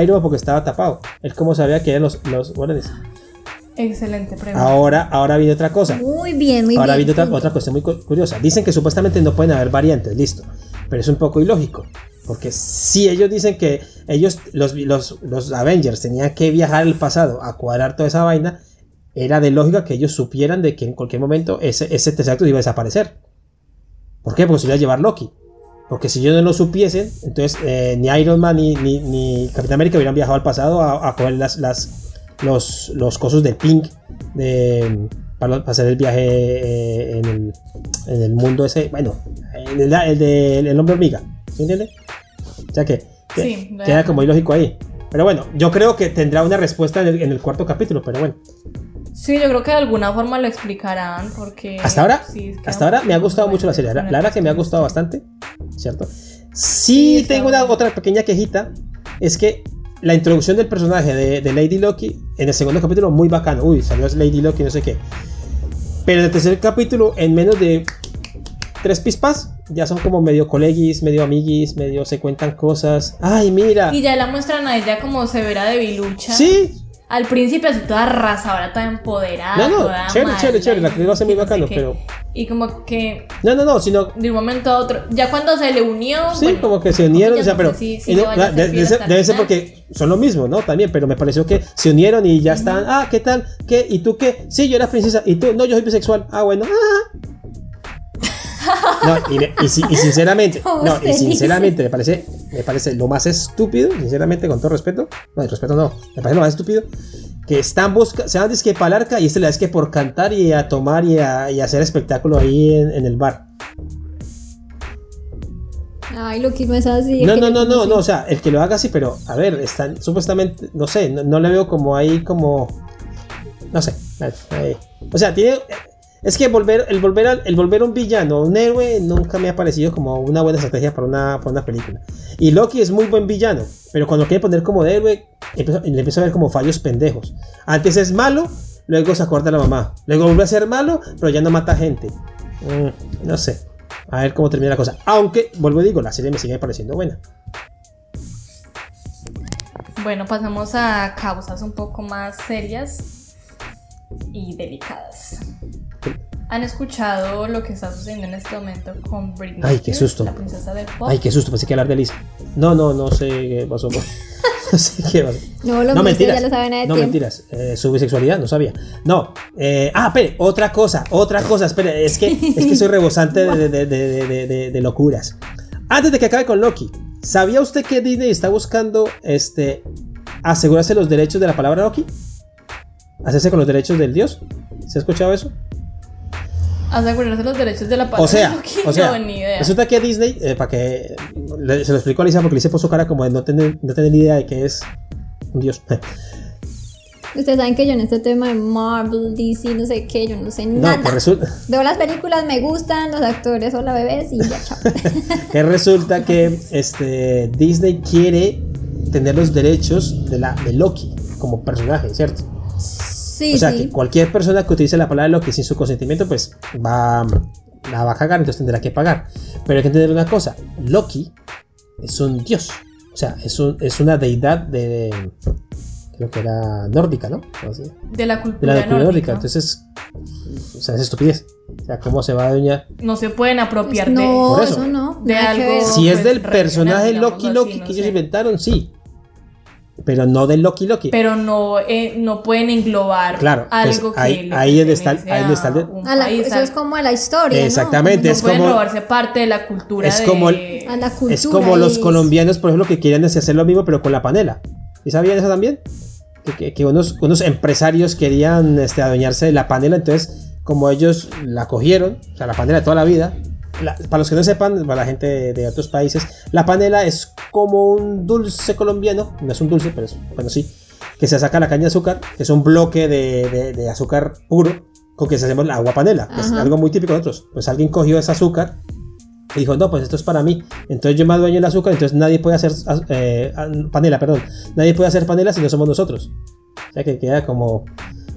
Iron Man porque estaba tapado. Él como sabía que eran los, los guardianes. Excelente pregunta. Ahora, ahora viene otra cosa. Muy bien, muy Ahora bien. viene otra, otra cuestión muy cu- curiosa. Dicen que supuestamente no pueden haber variantes, listo. Pero es un poco ilógico. Porque si ellos dicen que ellos, los, los, los Avengers, tenían que viajar al pasado a cuadrar toda esa vaina, era de lógica que ellos supieran de que en cualquier momento ese, ese tercer acto iba a desaparecer. ¿Por qué? Porque se iba a llevar Loki. Porque si ellos no lo supiesen, entonces eh, ni Iron Man ni, ni, Capitán América hubieran viajado al pasado a, a coger las, las, los, los cosos del Pink de, para, hacer el viaje eh, en, el, en el mundo ese. Bueno, en el, el de el hombre hormiga. ¿Sí entiende? O sea que, que- Sí, queda como ilógico ahí. Pero bueno, yo creo que tendrá una respuesta en el, en el cuarto capítulo, pero bueno. Sí, yo creo que de alguna forma lo explicarán porque... Hasta ahora, sí, hasta ahora me ha gustado mucho la serie. La, verdad que me ha gustado bastante, ¿cierto? Sí, tengo una otra pequeña quejita. Es que la introducción del personaje de, de Lady Loki en el segundo capítulo muy bacano. Uy, salió Lady Loki, no sé qué. Pero en el tercer capítulo, en menos de tres pispas, ya son como medio colegis, medio amiguis, medio se cuentan cosas. Ay, mira. Y ya la muestran a ella como severa debilucha. Sí, Al principio así toda arrasadora, toda empoderada. No, no, toda chévere, chévere, chévere, la actriz lo hace muy bacano, pero- Y como que no, no, no, sino de un momento a otro, ya cuando se le unió... Sí, bueno, como que se unieron, o sea, pero le no, de- debe, ser, debe ser porque son lo mismo, ¿no? También, pero me pareció que se unieron y ya están, ah, ¿qué tal? ¿Qué? ¿Y tú qué? Sí, yo era princesa, ¿y tú? No, yo soy bisexual. Ah, bueno. ah. No, y, me- y y sinceramente, [LAUGHS] no, y sinceramente me parece, me parece lo más estúpido, sinceramente, con todo respeto, no, el respeto no, me parece lo más estúpido, que están buscando, se van disque para el arca y este le que por cantar y a tomar y a, y a hacer espectáculo ahí en- en el bar. Ay, lo que no es así. No, no, no, no, no, o sea, el que lo haga sí, pero a ver, están supuestamente, no sé, no, no le veo como ahí como, no sé, ahí, ahí. o sea, tiene, es que volver, el volver, al- el volver un villano, un héroe, nunca me ha parecido como una buena estrategia para una, para una película. Y Loki es muy buen villano, pero cuando quiere poner como de héroe, le empiezo a ver como fallos pendejos. Antes es malo, luego se acuerda a la mamá, luego vuelve a ser malo, pero ya no mata gente. Mm, no sé. A ver cómo termina la cosa. Aunque, vuelvo y digo, la serie me sigue pareciendo buena. Bueno, pasamos a causas un poco más serias y delicadas. ¿Han escuchado lo que está sucediendo en este momento con Britney Ay, qué Spears, susto. la princesa del pop? Ay, qué susto, pensé que hablar de Lisa. No, no, no sé qué pasó. [LAUGHS] no sé qué a ser. No, lo No, que mentiras. ya lo saben de no, tiempo. mentiras. Eh, su bisexualidad, no sabía. No. eh, ah, espere, otra cosa, otra cosa. Espere, es que, es que soy rebosante de, de- de- de- de- de- de locuras. Antes de que acabe con Loki, ¿sabía usted que Disney está buscando este, asegurarse los derechos de la palabra Loki? ¿Hacerse con los derechos del dios? ¿Se ha escuchado eso? Asegurarse los derechos de la palabra. O sea, [LAUGHS] o ni idea. resulta que Disney, eh, para que le- se lo explico a Lisa porque Lisa puso cara como de no tener, no tener ni idea de que es un dios. [LAUGHS] Ustedes saben que yo en este tema de Marvel, DC, no sé qué, yo no sé No, nada. que resulta, Veo las películas, me gustan, los actores son la bebés y ya, chao. [LAUGHS] que resulta que este, Disney quiere tener los derechos de, la, de Loki como personaje, ¿cierto? Sí, o sea, sí. que cualquier persona que utilice la palabra Loki sin su consentimiento, pues va, la va a cagar, entonces tendrá que pagar. Pero hay que entender una cosa, Loki es un dios, o sea, es, un- es una deidad de... Creo que era nórdica, ¿no? De la De cultura, la cultura nórdica. nórdica. Entonces, o sea, es estupidez. O sea, ¿cómo se va a doñar? no se pueden apropiar no, Por eso. eso. no. de algo-. Si es pues, del regional, personaje Loki así, Loki no que ellos inventaron, sí. Pero no del Loki Loki. de. Pero no, eh, no pueden englobar Claro, pues, algo que ahí- le ahí es de estar- pertenece ahí de estar de- a un A la- país, eso a- es como a la historia. ¿no? Exactamente, no es pueden como- robarse parte de la cultura es de- como A la cultura. es como los es- colombianos, por ejemplo, que quieren hacer lo mismo, pero con la panela. ¿Y sabían eso también? Que, que- que unos, unos empresarios querían este, adueñarse de la panela, entonces, como ellos la cogieron, o sea, la panela de toda la vida. La- para los que no sepan, para la gente de, de otros países, la panela es como un dulce colombiano, no es un dulce, pero es, bueno, sí, que se saca la caña de azúcar, que es un bloque de, de- de azúcar puro, con que se hacemos la agua panela, que es algo muy típico de nosotros. Pues alguien cogió ese azúcar y dijo, no, pues esto es para mí. Entonces yo me adueño el azúcar, entonces nadie puede hacer eh, panela, perdón. Nadie puede hacer panela si no somos nosotros. O sea que queda como...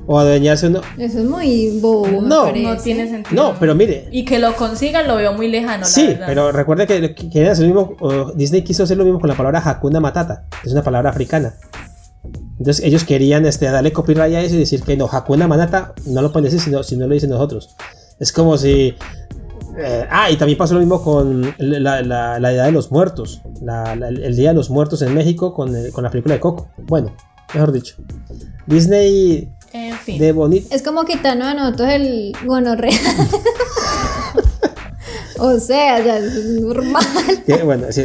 O adueñarse uno... Eso es muy bobo. No, no tiene sentido No, pero mire. y que lo consigan lo veo muy lejano Sí, pero recuerde que, que querían hacer lo mismo. Disney quiso hacer lo mismo con la palabra Hakuna Matata, que es una palabra africana. Entonces ellos querían este, darle copyright a eso y decir que no, Hakuna Matata no lo pueden decir si no, si no lo dicen nosotros. Es como si. eh, ah, y también pasó lo mismo con la, la, la Edad de los Muertos. la- la- el Día de los Muertos en México con, el- con la película de Coco. Bueno, mejor dicho. Disney en fin de bonito. Es como quitarnos a nosotros el gonorrea. [LAUGHS] o sea, ya es normal. que, bueno, sí,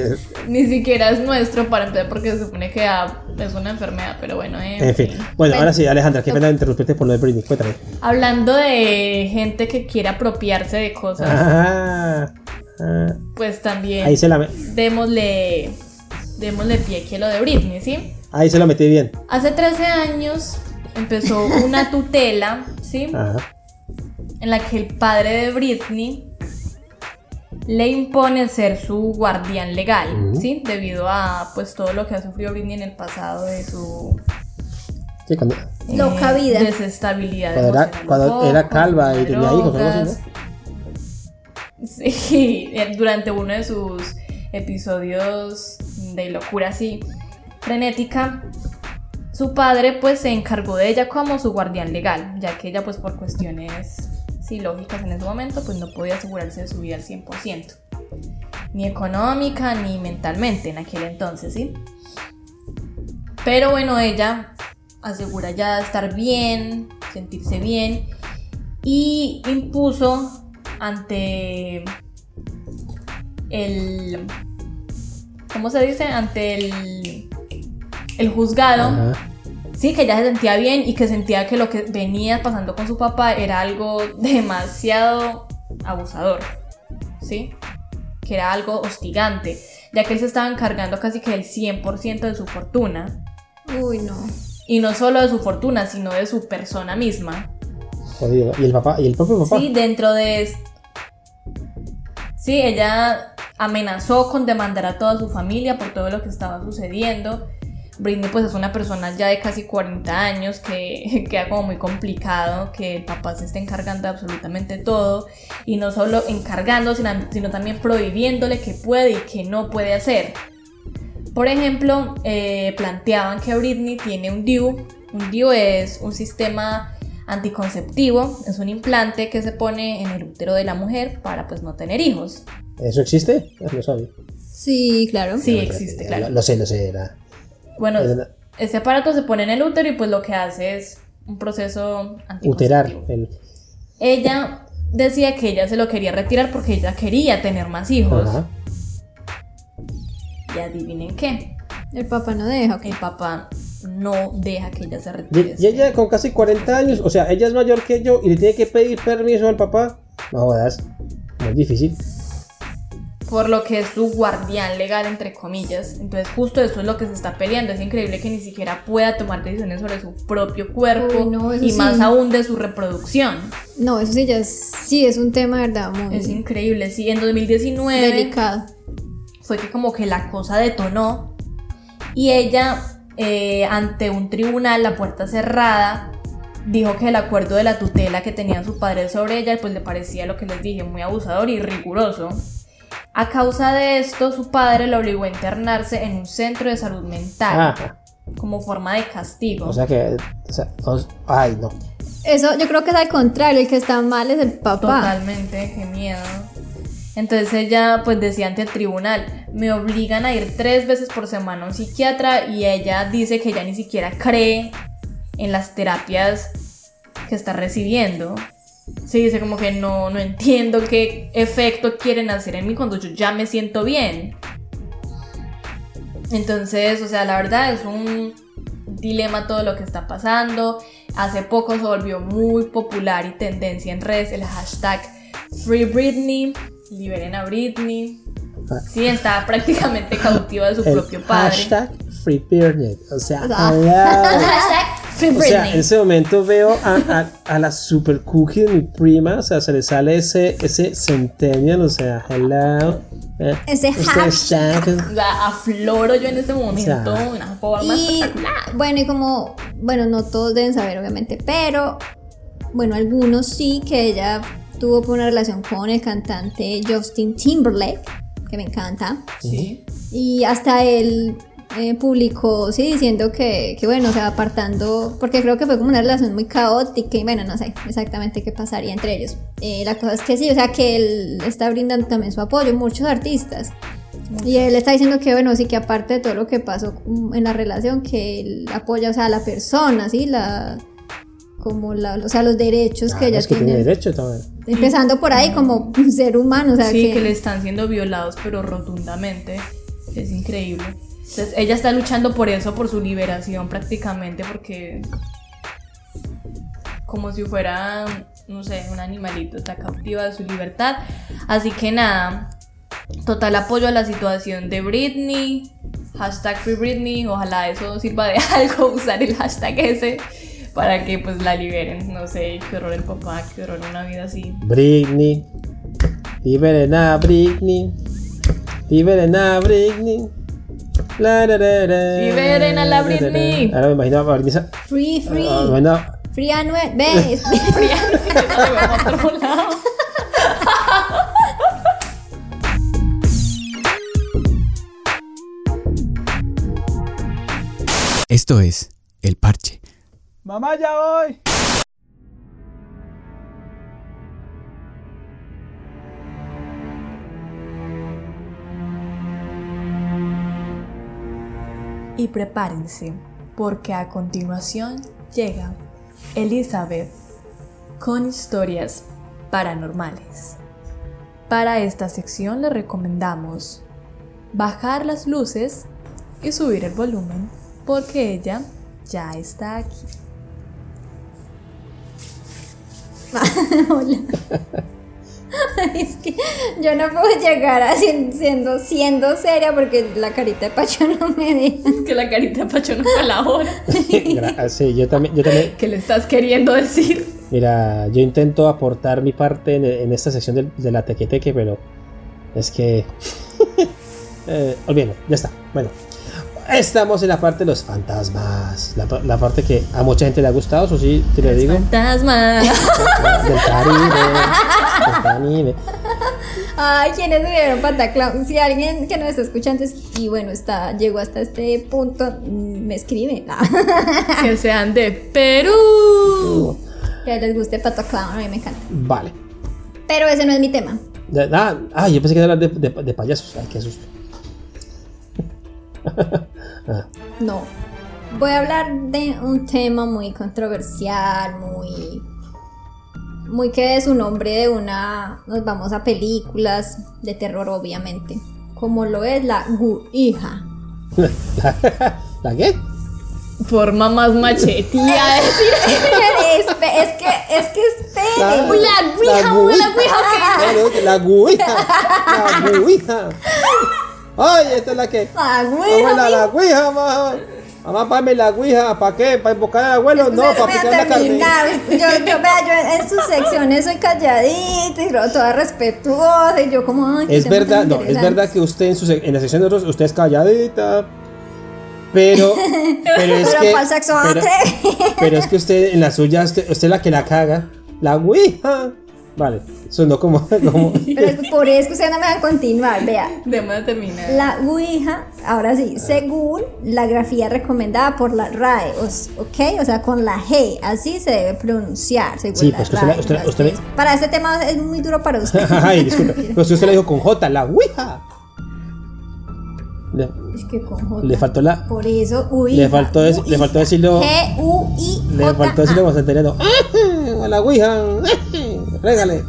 ni siquiera es nuestro para empezar porque se supone que ah, es una enfermedad pero bueno en, en fin. Bueno, ahora sí, Alejandra, qué pena interrumpirte por lo de Britney. Cuéntame. hablando de gente que quiere apropiarse de cosas Ah, ah, pues también ahí se la démosle démosle pie que lo de Britney ¿sí? ahí se la metí bien. hace 13 años empezó una tutela ¿sí? Ajá. en la que el padre de Britney le impone ser su guardián legal. ¿sí? Debido a pues todo lo que ha sufrido Britney en el pasado de su Sí, cuando, Loca vida. desestabilidad cuando era, cuando calva y tenía hijos, algo. ¿no? Sí, [LAUGHS] eh, durante uno de sus episodios de locura así frenética, su padre pues se encargó de ella como su guardián legal, ya que ella pues por cuestiones sí, lógicas en ese momento pues no podía asegurarse de su vida al 100%, ni económica ni mentalmente en aquel entonces, ¿sí? Pero bueno, ella asegura ya estar bien, sentirse bien y impuso ante el ¿cómo se dice? ante el el juzgado. Sí que ella se sentía bien y que sentía que lo que venía pasando con su papá era algo demasiado abusador sí que era algo hostigante ya que él se estaba encargando casi que del 100% de su fortuna Uy, no. y no solo de su fortuna sino de su persona misma Jodido. ¿Y el papá? ¿Y el propio papá? Sí, dentro de... Sí, ella amenazó con demandar a toda su familia por todo lo que estaba sucediendo. Britney pues es una persona ya de casi 40 años que [LAUGHS] queda como muy complicado que el papá se esté encargando de absolutamente todo y no solo encargando sino, sino también prohibiéndole que puede y que no puede hacer. Por ejemplo, eh, planteaban que Britney tiene un DIU. Un DIU es un sistema anticonceptivo, es un implante que se pone en el útero de la mujer para pues no tener hijos. ¿Eso existe? Ah, No sabía. Sí, claro. Sí, existe, claro. Lo, lo sé, lo sé. Era... Bueno, Es- este aparato se pone en el útero y pues lo que hace es un proceso Uterar. El, Ella decía que ella se lo quería retirar porque ella quería tener más hijos. ajá. Y adivinen qué, El papá no deja. el papá no deja que ella se retire. Y, y ella con casi 40 años, o sea, ella es mayor que yo y le tiene que pedir permiso al papá. No jodas. Muy difícil. Por lo que es su guardián legal, entre comillas. Entonces, justo eso es lo que se está peleando. Es increíble que ni siquiera pueda tomar decisiones sobre su propio cuerpo Uy, no, eso y sí. más aún de su reproducción. No, eso sí ya es, sí es un tema, verdad, muy Es increíble. Sí, en 2019 delicado. fue que como que la cosa detonó y ella, eh, ante un tribunal, la puerta cerrada, dijo que el acuerdo de la tutela que tenía su padre sobre ella, pues le parecía lo que les dije, muy abusador y riguroso. A causa de esto, su padre la obligó a internarse en un centro de salud mental Ajá. como forma de castigo. O sea que. o sea, os- ay, no. Eso yo creo que es al contrario, el que está mal es el papá. Totalmente, qué miedo. Entonces ella pues decía ante el tribunal, me obligan a ir tres veces por semana a un psiquiatra y ella dice que ella ni siquiera cree en las terapias que está recibiendo. Se dice como que no, no entiendo qué efecto quieren hacer en mí cuando yo ya me siento bien. Entonces, o sea, la verdad es un dilema todo lo que está pasando. Hace poco se volvió muy popular y tendencia en redes el hashtag Free Britney, liberen a Britney. Sí, está [LAUGHS] prácticamente cautiva de su El propio padre. hashtag Free Britney. O sea, [LAUGHS] O sea, hello. [LAUGHS] Hashtag Free O sea, en ese momento veo a, a, a la super cookie de mi prima, o sea, se le sale ese, ese centennial, o sea, hello. eh, Ese este hashtag. La afloro yo en ese momento, sea. una forma Y espectacular. bueno, y como, bueno, no todos deben saber, obviamente, pero bueno, algunos sí que ella tuvo una relación con el cantante Justin Timberlake, que me encanta. Sí. Y hasta él eh, publicó, sí, diciendo que, que, bueno, o sea, apartando, porque creo que fue como una relación muy caótica y bueno, no sé exactamente qué pasaría entre ellos. Eh, la cosa es que sí, o sea, que él está brindando también su apoyo a muchos artistas. Y él está diciendo que, bueno, sí que aparte de todo lo que pasó en la relación, que él apoya, o sea, a la persona, ¿sí? La, como la, o sea, los derechos que Claro, ella Ah, es que tiene. tiene derecho también. Empezando por ahí como un ser humano, o sea, sí, que, que le están siendo violados, pero rotundamente. Es increíble. Ella está luchando por eso, por su liberación prácticamente, porque como si fuera, no sé, un animalito, está cautiva de su libertad. Así que nada, total apoyo a la situación de Britney. Hashtag Free Britney, ojalá eso sirva de [LAUGHS] algo, usar el hashtag ese para que pues la liberen. No sé, qué horror el papá, qué horror una vida así. Britney. Liberen a Britney. Liberen a Britney. La, la, la, la, Liberen a la Britney. Ahora me imagino a Britney. free, free, ah, bueno, free Anuel, ves. [LAUGHS] a [LAUGHS] otro lado. Esto es El Parche. Mamá, ya voy. Y prepárense, porque a continuación llega Elizabeth con historias paranormales. Para esta sección le recomendamos bajar las luces y subir el volumen, porque ella ya está aquí. [LAUGHS] Hola. [LAUGHS] [LAUGHS] Es que yo no puedo llegar a sien- siendo, siendo seria porque la carita de Pacho no me deja. Que la carita Pacho no colabora. [LAUGHS] [LAUGHS] gra- sí, yo también, yo también. ¿Qué le estás queriendo decir? Mira, yo intento aportar mi parte en, en esta sección del- de, la tequeteque, pero es que. eh, olvídalo, ya está. Bueno, estamos en la parte de los fantasmas. La, la parte que a mucha gente le ha gustado, eso sí, te lo digo. Fantasma. del Caribe. Caribe. Ay, ¿quiénes vieron Pataclown? Si alguien que nos está escuchando es- y bueno, está, llegó hasta este punto, mm, me escribe. [LAUGHS] que sean de Perú. que les guste Pataclown, a mí me encanta. Vale. Pero ese no es mi tema. De- Ah, ah, yo pensé que era hablar de, de- de payasos. Ay, qué susto. Ah, No. Voy a hablar de un tema muy controversial, muy. Muy que es un nombre de una. Nos vamos a películas de terror, obviamente. Como lo es la Ouija. ¿La, [LAUGHS] ¿La qué? Forma más machetía de [LAUGHS] es, es que, es que espere. La- Uy, la Ouija, la uy, la Ouija. [LAUGHS] Ay, esta es la que. La Abuela, la Ouija. Mamá. Págame la Ouija. ¿Para qué? ¿Para invocar al abuelo? No, para picar la carne. Yo, yo, vea, yo en sus secciones soy calladita y toda respetuosa. Y yo, como. ay, Es verdad, no, es verdad que usted en, su, en la sección de otros, usted es calladita. Pero, [LAUGHS] pero es Pero que. sexo pero es que usted en la suya, usted, usted es la que la caga. La Ouija. Vale, sonó como. como [LAUGHS] Pero es por eso que ustedes no me van a continuar. Vea, Debemos de terminar. La Ouija, ahora sí, según la grafía recomendada por la RAE, os- ¿ok? O sea, con la G, así se debe pronunciar, según Sí, la pues que usted usted- usted Para este tema es muy duro para usted. [LAUGHS] Ay, disculpe. [LAUGHS] Pero si usted le dijo con J, la Ouija. Le, Es que con J. le faltó la. Por eso, Ouija. Le faltó le faltó decirlo- G-U-I. Le faltó decirle como santeriano. ¡Ah! La Ouija. ¡Ah! Régale.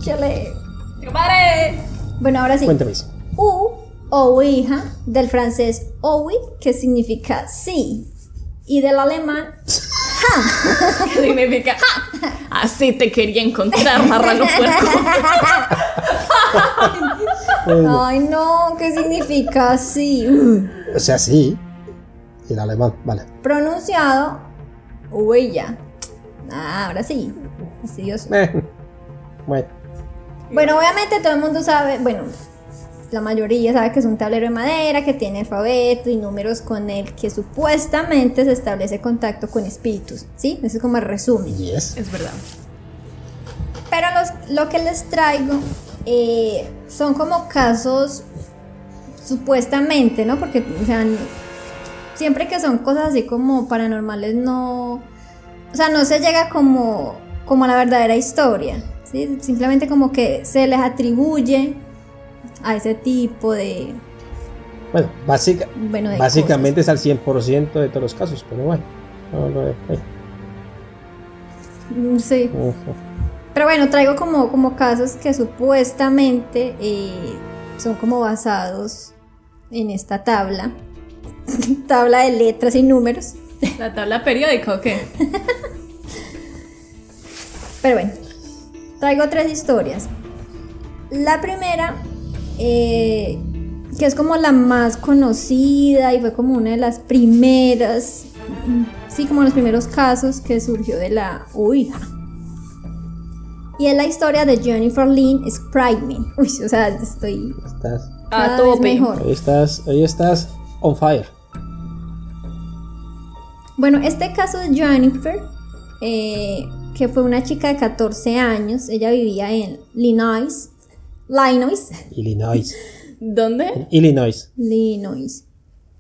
¡Compadre! Bueno, ahora sí. Cuéntame eso. U o Ouija, del francés Owi, que significa sí. Y del alemán ¿Qué [LAUGHS] significa? ¡Ja! Así te quería encontrar, marrano puerco. [LAUGHS] Bueno, Ay, no, ¿qué significa sí? O sea, sí. El alemán, vale. pronunciado huella. Ah, ahora sí. Fastidioso. Eh, Bueno, Bueno, obviamente todo el mundo sabe, bueno, la mayoría sabe que es un tablero de madera que tiene alfabeto y números con el que supuestamente se establece contacto con espíritus. ¿Sí? Ese es como el resumen. yes. Es verdad. Pero los- lo que les traigo eh, son como casos supuestamente, ¿no? Porque, o sea, siempre que son cosas así como paranormales, no. O sea, no se llega como, como a la verdadera historia. ¿Sí? Simplemente como que se les atribuye a ese tipo de. Bueno, básica, Bueno, de básicamente es al 100% de todos los casos, pero bueno. No, no, eh. Mm, Sí. Pero bueno, traigo como, como casos que supuestamente eh, son como basados en esta tabla. [LAUGHS] tabla de letras y números. ¿La tabla periódica o qué? Pero bueno, traigo tres historias. La primera, eh, que es como la más conocida y fue como una de las primeras, sí, como los primeros casos que surgió de la Ouija. Y es la historia de Jennifer Lynn Sprightman. Uy, o sea, estoy Estás, cada A vez tope. mejor. ahí estás, ahí estás on fire. Bueno, este caso de Jennifer, eh, que fue una chica de 14 años, ella vivía en Illinois, Illinois, Illinois. [LAUGHS] ¿Dónde? Illinois. Illinois.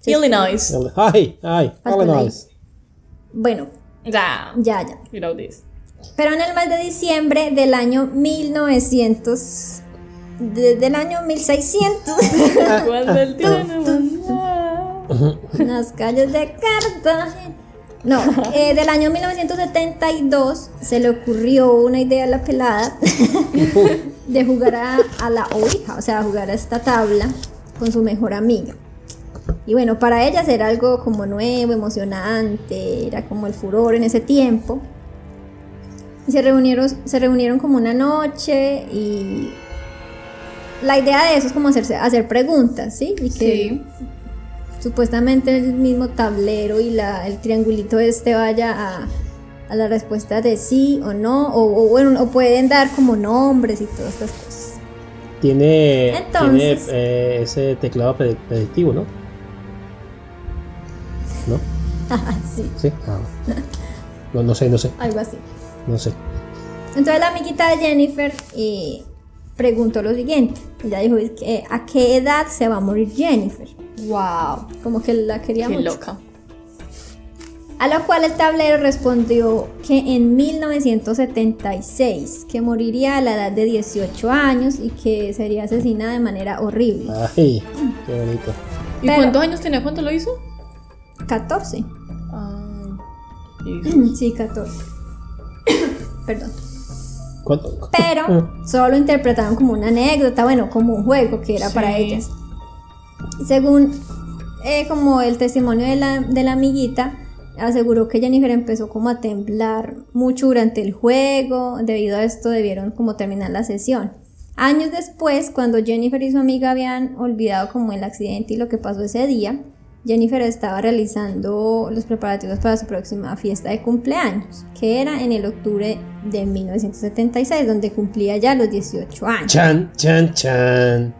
Illinois. Ay, ay, Illinois. Bueno, Ya. ya, ya. You know this. Pero en el mes de diciembre del año 1900, de- del año 1600, [LAUGHS] Cuando el [LAUGHS] las calles de Cartagena. No, eh, del año 1972 se le ocurrió una idea a la pelada de jugar a, la Ouija, o sea, jugar a esta tabla con su mejor amiga. Y bueno, para ellas era algo como nuevo, emocionante, era como el furor en ese tiempo. Y se reunieron, se reunieron como una noche y la idea de eso es como hacerse, hacer preguntas, ¿sí? Sí. Supuestamente el mismo tablero y la, el triangulito este vaya a, a la respuesta de sí o no, o, o bueno, o pueden dar como nombres y todas estas cosas. Tiene, Entonces- tiene eh, ese teclado pre- predictivo, ¿no? ¿No? [LAUGHS] sí, Sí. Ah. No, no sé, no sé, algo así. no sé. Entonces la amiguita de Jennifer eh, preguntó lo siguiente. Ella dijo, ¿a qué edad se va a morir Jennifer? Wow, como que la quería Qué mucho. loca. A lo cual el tablero respondió que en 1976, que moriría a la edad de 18 años y que sería asesinada de manera horrible. Ay, qué bonito. ¿Y Pero- cuántos años tenía cuando lo hizo? 14. Ah, y- Sí, 14. [COUGHS] Perdón. ¿Cuánto? Pero [LAUGHS] solo lo interpretaron como una anécdota, bueno, como un juego que era para Sí. ellas. Según eh, como el testimonio de la, de la amiguita, aseguró que Jennifer empezó como a temblar mucho durante el juego, debido a esto debieron como terminar la sesión. Años después, cuando Jennifer y su amiga habían olvidado como el accidente y lo que pasó ese día, Jennifer estaba realizando los preparativos para su próxima fiesta de cumpleaños, que era en el octubre de 1976, donde cumplía ya los 18 años. Chan, chan, chan.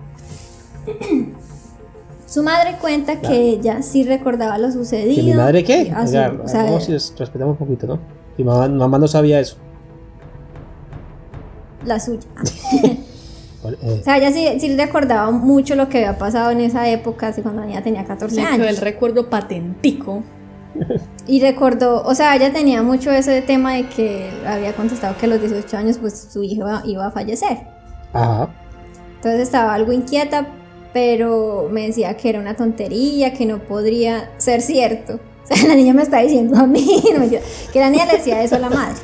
[CLEARS THROAT] Su madre cuenta que ella sí recordaba lo sucedido. ¿Que mi madre qué? a su- Oiga, o sea, vamos y les respetamos un poquito, ¿no? Y mamá, mamá no sabía eso. la suya. [LAUGHS] Eh, O sea, ella sí, sí recordaba mucho lo que había pasado en esa época, así cuando la niña tenía 14 Le quedó años. el recuerdo patentico. [LAUGHS] Y recordó, o sea, ella tenía mucho ese tema de que había contestado que a los 18 años pues su hijo iba a fallecer. Ajá. Entonces estaba algo inquieta, pero me decía que era una tontería, que no podría ser cierto. [LAUGHS] O sea, la niña me está diciendo a mí, [LAUGHS] no mentira, que la niña le decía eso a la madre.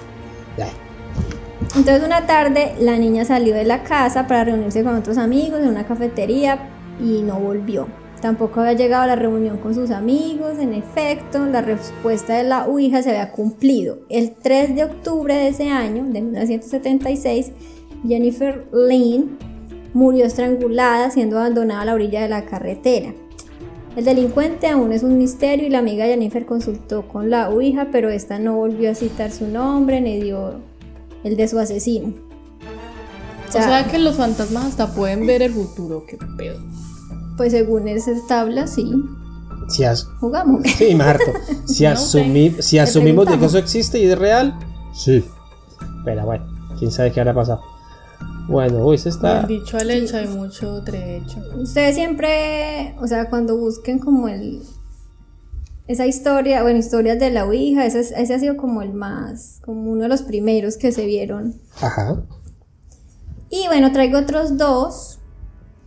Entonces una tarde la niña salió de la casa para reunirse con otros amigos en una cafetería y no volvió. Tampoco había llegado a la reunión con sus amigos. En efecto, la respuesta de la Ouija se había cumplido. El 3 de octubre de ese año, de 1976, Jennifer Lynn murió estrangulada siendo abandonada a la orilla de la carretera. El delincuente aún es un misterio y la amiga Jennifer consultó con la Ouija, pero esta no volvió a citar su nombre ni dio el de su asesino. O sea que los fantasmas hasta pueden ver el futuro, qué pedo. Pues según esas tablas, sí. Si as- Jugamos. Sí, me harto. Si, [LAUGHS] No si asumimos de que eso existe y es real, sí. Pero bueno, quién sabe qué habrá pasado. Bueno, uy, se está. Dicho al hecho hay mucho trecho. Ustedes siempre, o sea, cuando busquen como el... Esa historia, bueno, historias de la Ouija, ese, es- ese ha sido como el más, como uno de los primeros que se vieron. Ajá. Y bueno, traigo otros dos,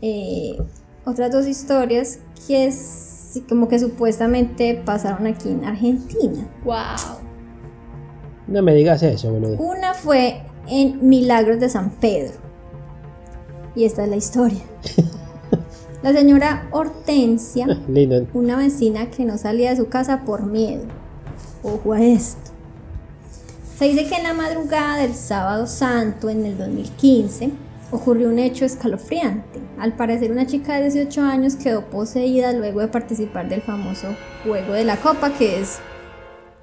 eh, otras dos historias que es como que supuestamente pasaron aquí en Argentina. Wow. No me digas eso, boludo. Una fue en Milagros de San Pedro. Y esta es la historia. [LAUGHS] La señora Hortensia, [LAUGHS] una vecina que no salía de su casa por miedo. Ojo a esto. Se dice que en la madrugada del sábado santo en el 2015 ocurrió un hecho escalofriante. Al parecer una chica de 18 años quedó poseída luego de participar del famoso juego de la copa que es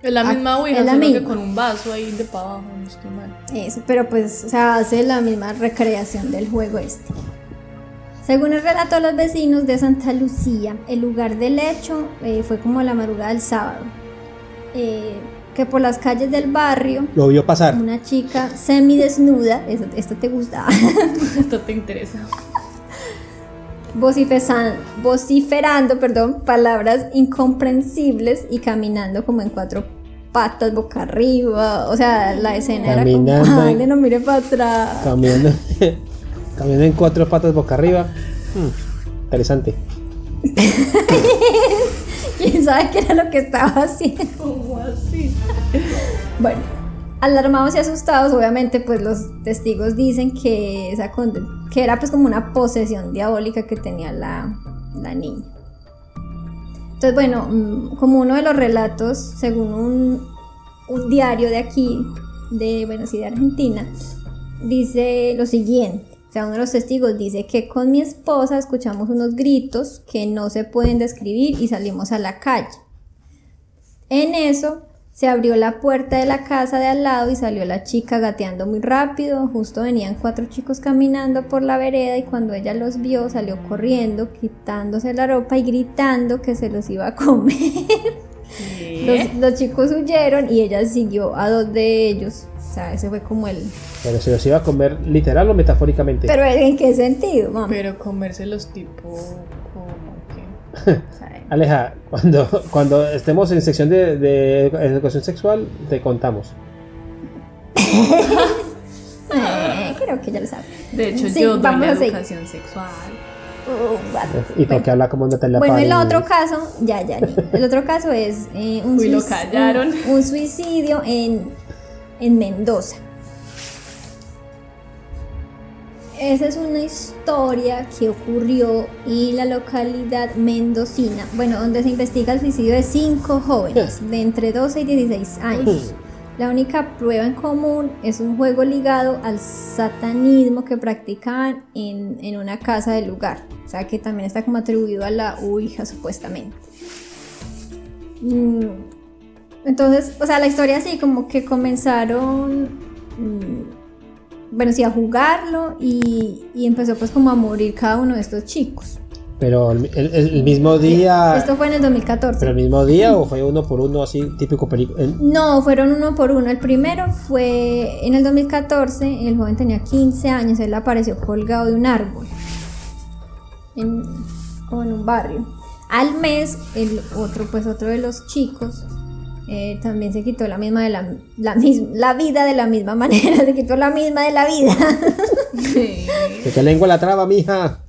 Es la Ah, misma ouija, es la solo que con un vaso ahí de para abajo, no estoy mal. Eso, pero pues, o sea, hace la misma recreación del juego este. Según el relato de los vecinos de Santa Lucía, el lugar del hecho eh, fue como la madrugada del sábado. Eh, que por las calles del barrio, Lo vio pasar. una chica semidesnuda, eso, esto te gusta, [LAUGHS] Esto te interesa. Vociferan- vociferando perdón, palabras incomprensibles y caminando como en cuatro patas boca arriba. O sea, la escena Caminando era como, "Ay, no mire para atrás. Caminando. [LAUGHS] caminando en cuatro patas boca arriba. Hmm, interesante. [LAUGHS] ¿Quién sabe qué era lo que estaba haciendo? ¿Cómo así? Bueno, alarmados y asustados, obviamente, pues los testigos dicen que, esa que era pues como una posesión diabólica que tenía la, la niña. Entonces, bueno, mm, como uno de los relatos, según un, un diario de aquí, de, bueno, sí, de Argentina, dice lo siguiente. O sea, uno de los testigos dice que con mi esposa escuchamos unos gritos que no se pueden describir y salimos a la calle. En eso se abrió la puerta de la casa de al lado y salió la chica gateando muy rápido. Justo venían cuatro chicos caminando por la vereda y cuando ella los vio salió corriendo, quitándose la ropa y gritando que se los iba a comer. Los, los chicos huyeron y ella siguió a dos de ellos. O sea, ese fue como el... Pero se los iba a comer literal o metafóricamente. Pero ¿en qué sentido, mamá? Pero comérselos tipo. como que. [LAUGHS] O sea, Aleja, cuando, [LAUGHS] cuando estemos en sección de, de educación sexual, te contamos. eh, creo que ya lo sabe. De hecho, Sí, yo doy vamos la a seguir. educación sexual. Uh, what? ¿Y por Bueno. qué habla como Natalia Bueno, el otro caso, ya, ya, el otro caso es eh, un, Uy, lo suic- callaron. un- un suicidio en, en Mendoza. Esa es una historia que ocurrió en la localidad mendocina, bueno, donde se investiga el suicidio de cinco jóvenes de entre 12 y 16 años. La única prueba en común es un juego ligado al satanismo que practicaban en, en una casa del lugar. O sea, que también está como atribuido a la Ouija, supuestamente. Mm, Entonces, o sea, la historia así, como que comenzaron, mm, bueno, sí, a jugarlo y, y empezó pues como a morir cada uno de estos chicos. Pero el, el- el mismo día. Esto fue en el 2014. ¿Pero el mismo día o fue uno por uno así, típico película? No, fueron uno por uno. El primero fue en el 2014, el joven tenía 15 años, él apareció colgado de un árbol, en, como en un barrio. Al mes, el otro, pues otro de los chicos, eh, también se quitó la misma de la, la, mis- la vida de la misma manera, [LAUGHS] se quitó la misma de la vida. Que te lengua la traba, mija.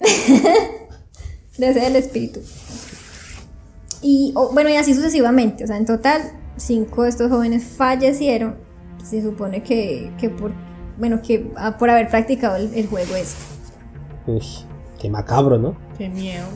[LAUGHS] Desde el espíritu. Y bueno, y así sucesivamente. O sea, en total, cinco de estos jóvenes fallecieron. Se supone que, que por, bueno, que ah, por haber practicado el, el juego este. Uy, qué macabro, ¿no? Qué miedo.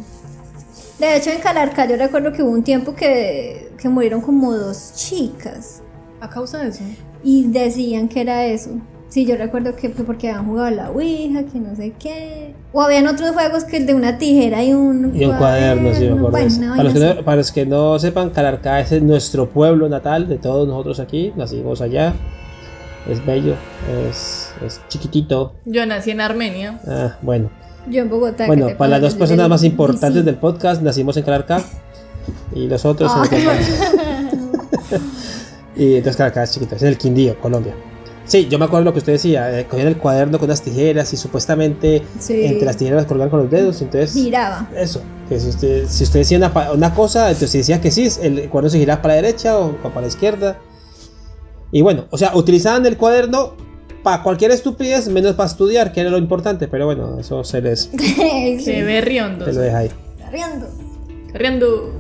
De hecho, en Calarca yo recuerdo que hubo un tiempo que, que murieron como dos chicas. A causa de eso. Y decían que era eso. Sí, yo recuerdo que, que porque habían jugado a la Ouija, que no sé qué. O habían otros juegos que el de una tijera y un Y un cuaderno, sí, me acuerdo. Bueno, para, los que no, para los que no sepan, Calarcá es nuestro pueblo natal de todos nosotros aquí. Nacimos allá. Es bello, es, es chiquitito. Yo nací en Armenia. Ah, bueno. Yo en Bogotá. Bueno, para las dos personas más importantes del podcast, nacimos en Calarcá. Y los otros Ah. en [LAUGHS] Y entonces Calarcá es chiquito, es en el Quindío, Colombia. Sí, yo me acuerdo lo que usted decía, eh, cogían el cuaderno con unas tijeras y supuestamente Sí. entre las tijeras colgaban con los dedos, entonces... Giraba. Eso, que si usted, si usted decía una, una cosa, entonces si decía que sí, el cuaderno se giraba para la derecha o, o para la izquierda. Y bueno, o sea, utilizaban el cuaderno para cualquier estupidez, menos para estudiar, que era lo importante, pero bueno, eso se les [LAUGHS] Se Se ve riondo. se lo deja ahí. riendo. Riendo.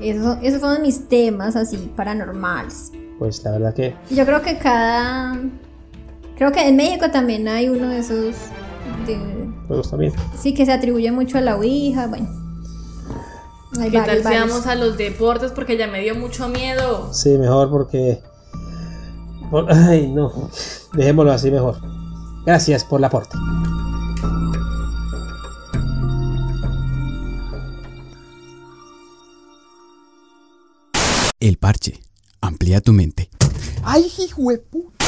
Eso, esos fueron mis temas así paranormales. Pues la verdad que Yo creo que cada. Creo que en México también hay uno de esos. de- juegos también. sí, que se atribuye mucho a la Ouija. Bueno. Hay ¿Qué tal varios, varios. seamos a los deportes? Porque ya me dio mucho miedo. Sí, mejor porque... por- [LAUGHS] ay, no. Dejémoslo así mejor. Gracias por el aporte. El parche. Amplía tu mente. ¡Ay, hijo de puta!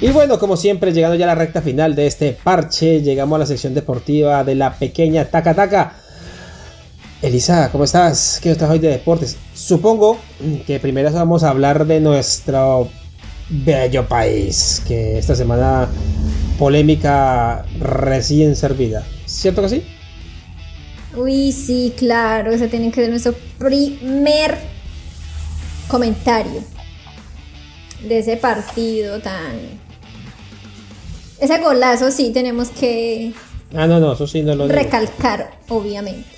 Y bueno, como siempre, llegando ya a la recta final de este parche, llegamos a la sección deportiva de la pequeña Taca Taca. Elisa, ¿cómo estás? ¿Qué estás hoy de deportes? Supongo que primero vamos a hablar de nuestro bello país, que esta semana polémica recién servida. ¿Cierto que sí? Uy, sí, claro. Ese tiene que ser nuestro primer comentario de ese partido tan. Ese golazo sí tenemos que Ah, no, no, eso sí no lo digo. recalcar, obviamente.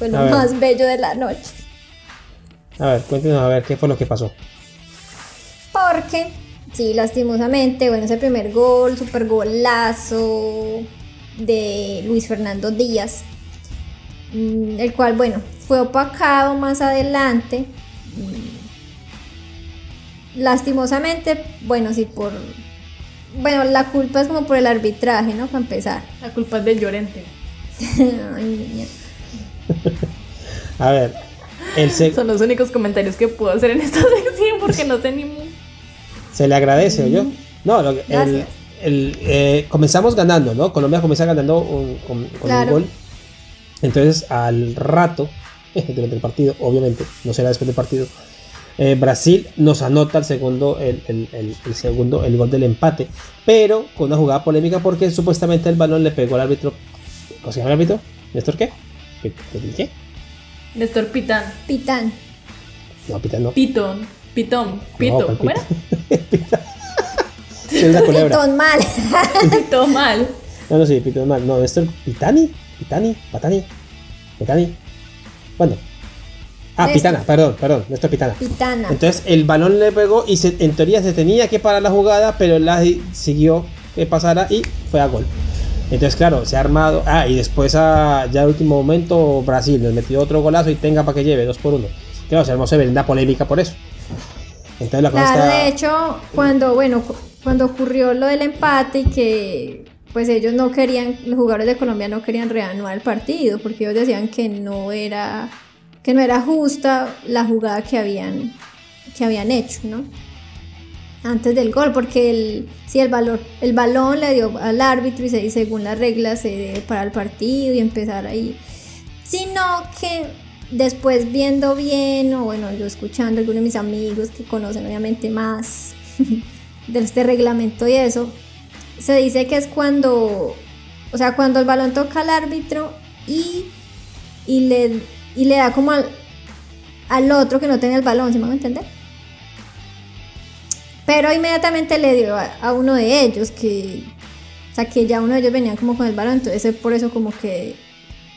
Fue lo A ver. más bello de la noche. A ver, cuéntenos a ver qué fue lo que pasó. Porque, sí, lastimosamente, bueno, ese primer gol, super golazo de Luis Fernando Díaz, mm, el cual, bueno, fue opacado más adelante. Mm, Lastimosamente, bueno, sí, por... Bueno, la culpa es como por el arbitraje, ¿no? Para empezar. La culpa es del llorente. [LAUGHS] Ay, niña. A ver, el se, Son los únicos comentarios que puedo hacer en esta [LAUGHS] sección porque no sé ni. se le agradece, yo. No, lo el, el, eh, comenzamos ganando, ¿no? Colombia comienza ganando un- con, con Claro. un gol. Entonces, al rato, [LAUGHS] durante el partido, obviamente, no será después del partido, eh, Brasil nos anota el segundo, el, el- el- el segundo, el gol del empate, pero con una jugada polémica porque supuestamente el balón le pegó al árbitro. ¿Cómo se llama el árbitro? ¿Néstor qué? ¿Qué? Néstor Pitán. Pitán. No, Pita no. Pitón. Pitón. No, Pito. ¿cuál ¿Cómo era? Pita? [LAUGHS] [LAUGHS] Es una culebra. Pitón mal. [LAUGHS] Todo mal. No, no, sí, Pitón mal. No, Néstor Pitani, Pitani, Patani, Pitani. Bueno. Ah, Néstor. Pitana, perdón, perdón, Néstor Pitana. Pitana. Entonces el balón le pegó y se- en teoría se tenía que parar la jugada, pero la siguió que pasara y fue a gol. Entonces, claro, se ha armado. Ah, y después, ah, ya al último momento, Brasil nos metió otro golazo y tenga para que lleve, dos por uno. Claro, se armó severa polémica por eso. Entonces la cosa Claro, está- de hecho, cuando, bueno, cu- cuando ocurrió lo del empate y que pues ellos no querían, los jugadores de Colombia no querían reanudar el partido porque ellos decían que no era que no era justa la jugada que habían que habían hecho, ¿no? Antes del gol, porque el, si el, balón, el balón le dio al árbitro y, se- según las reglas se debe el partido y empezar ahí sino que después viendo bien, o bueno, yo escuchando a algunos de mis amigos que conocen obviamente más [LAUGHS] de este reglamento y eso, se dice que es cuando, o sea, cuando el balón toca al árbitro y, y, le, y le da como al, al otro que no tenga el balón, ¿se me va a entender? Pero inmediatamente le dio a, a uno de ellos que, o sea, que ya uno de ellos venía como con el balón, entonces por eso como que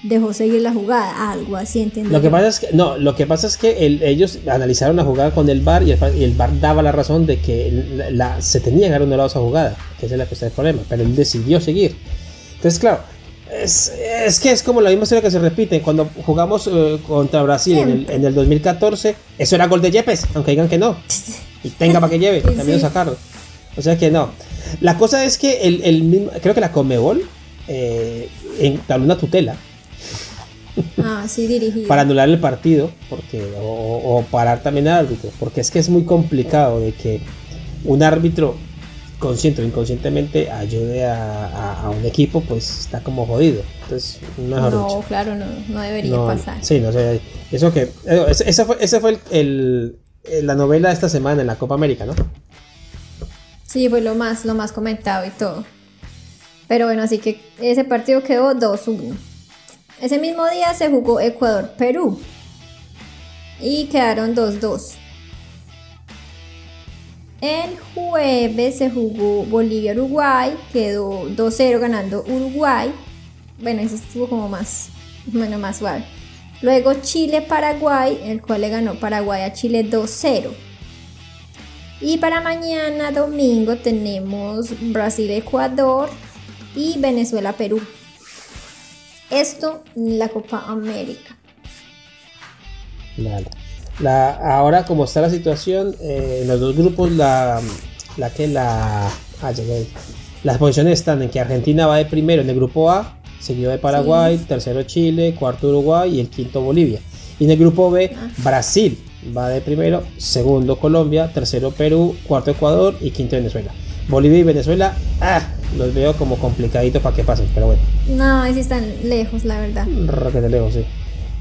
dejó seguir la jugada, algo así, ¿entiendes? Lo que pasa es que, no, lo que pasa es que el- ellos analizaron la jugada con el VAR y el, y el VAR daba la razón de que la, la- se tenía que haber anulado esa jugada, que esa es la que está el problema, pero él decidió seguir. Entonces, claro, es, es que es como la misma historia que se repite. Cuando jugamos eh, contra Brasil en el, en el 2014, eso era gol de Yepes, aunque digan que no. [LAUGHS] Y tenga para que lleve, Sí. también lo sacaron. O sea que no. La cosa es que el, el mismo, creo que la Comebol eh, entabló una tutela Ah, sí, dirigido. para anular el partido porque o, o parar también al árbitro porque es que es muy complicado de que un árbitro consciente o inconscientemente ayude a, a- a un equipo pues está como jodido entonces mejor No, dicho claro, no, no debería no, pasar. sí no sé eso que eh, ese, fue ese fue el- la novela de esta semana en la Copa América no Sí, fue lo más, lo más comentado y todo. Pero bueno, así que ese partido quedó 2-1. Ese mismo día se jugó Ecuador-Perú. Y quedaron 2-2. El jueves se jugó Bolivia-Uruguay. Quedó 2-0 ganando Uruguay. Bueno, ese estuvo como más, [LAUGHS] bueno, más suave. Luego Chile-Paraguay, el cual le ganó Paraguay a Chile 2-0. Y para mañana domingo tenemos Brasil-Ecuador y Venezuela-Perú. Esto la Copa América. Ahora como está la situación, eh, en los dos grupos, la, la que la... Ah. Las posiciones están en que Argentina va de primero en el grupo A, seguido de Paraguay, tercero Chile, cuarto Uruguay y el quinto Bolivia. Y en el grupo B, Brasil va de primero, segundo Colombia, tercero Perú, cuarto Ecuador y quinto Venezuela. Bolivia y Venezuela, ah, los veo como complicaditos para que pasen, pero bueno. No, ahí sí están lejos, la verdad. Requete lejos, sí.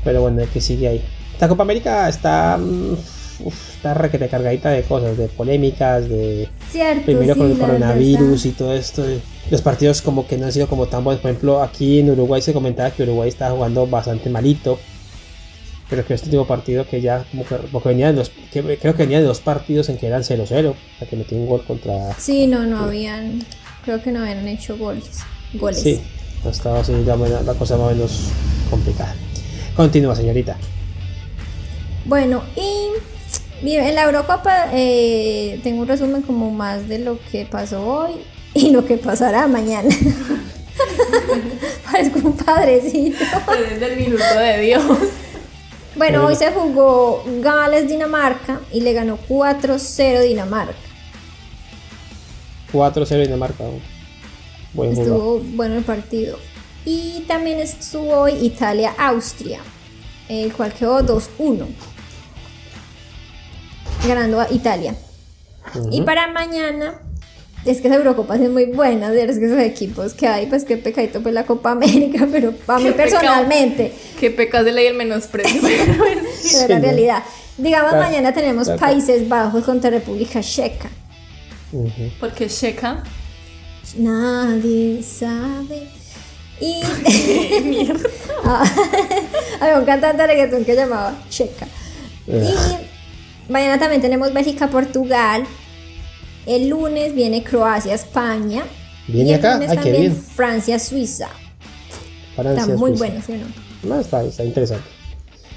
Pero bueno, que sigue ahí. Esta Copa América está. mm, uf, está requete cargadita de cosas, de polémicas, de. Cierto. Primero sí, con el coronavirus y todo esto. Los partidos como que no han sido como tan buenos. Por ejemplo, aquí en Uruguay se comentaba que Uruguay estaba jugando bastante malito. Pero que este último partido que ya como que, venía de dos, que, creo que venía de dos partidos en que eran 0-0. O sea que metió un gol contra. Sí, no, no habían. Creo que no habían hecho goles. Goles. Sí, no estaba así la, la cosa más o menos complicada. Continúa, señorita. Bueno, y en la Eurocopa eh, tengo un resumen como más de lo que pasó hoy y lo que pasará mañana. [LAUGHS] Parezco un padrecito. Desde el minuto de Dios. Bueno, hoy se jugó Gales-Dinamarca y le ganó 4-0 Dinamarca. 4-0 Dinamarca. Buen jugado. Estuvo bueno el partido. Y también estuvo hoy Italia-Austria, el cual quedó 2-1. Ganando a Italia. Y para mañana, es que esa Eurocopa es muy buena, de es que esos equipos que hay, pues qué pecadito pues la Copa América, [LAUGHS] pero para mí Qué pecado. personalmente, Que pecas de ley el menosprecio. [LAUGHS] pero es- pero la ¿no? realidad. Digamos, Claro, mañana tenemos claro. Países Bajos contra República Checa. Porque checa. Nadie sabe. Y. [LAUGHS] Ah, había un cantante de reggaetón que llamaba Checa. Y mañana también tenemos Bélgica-Portugal. El lunes viene Croacia, España. ¿Viene y el acá? lunes Ay, qué también bien. Francia, Suiza. Francia, Está muy Suiza. bueno, ¿sí o no? No, está, está interesante.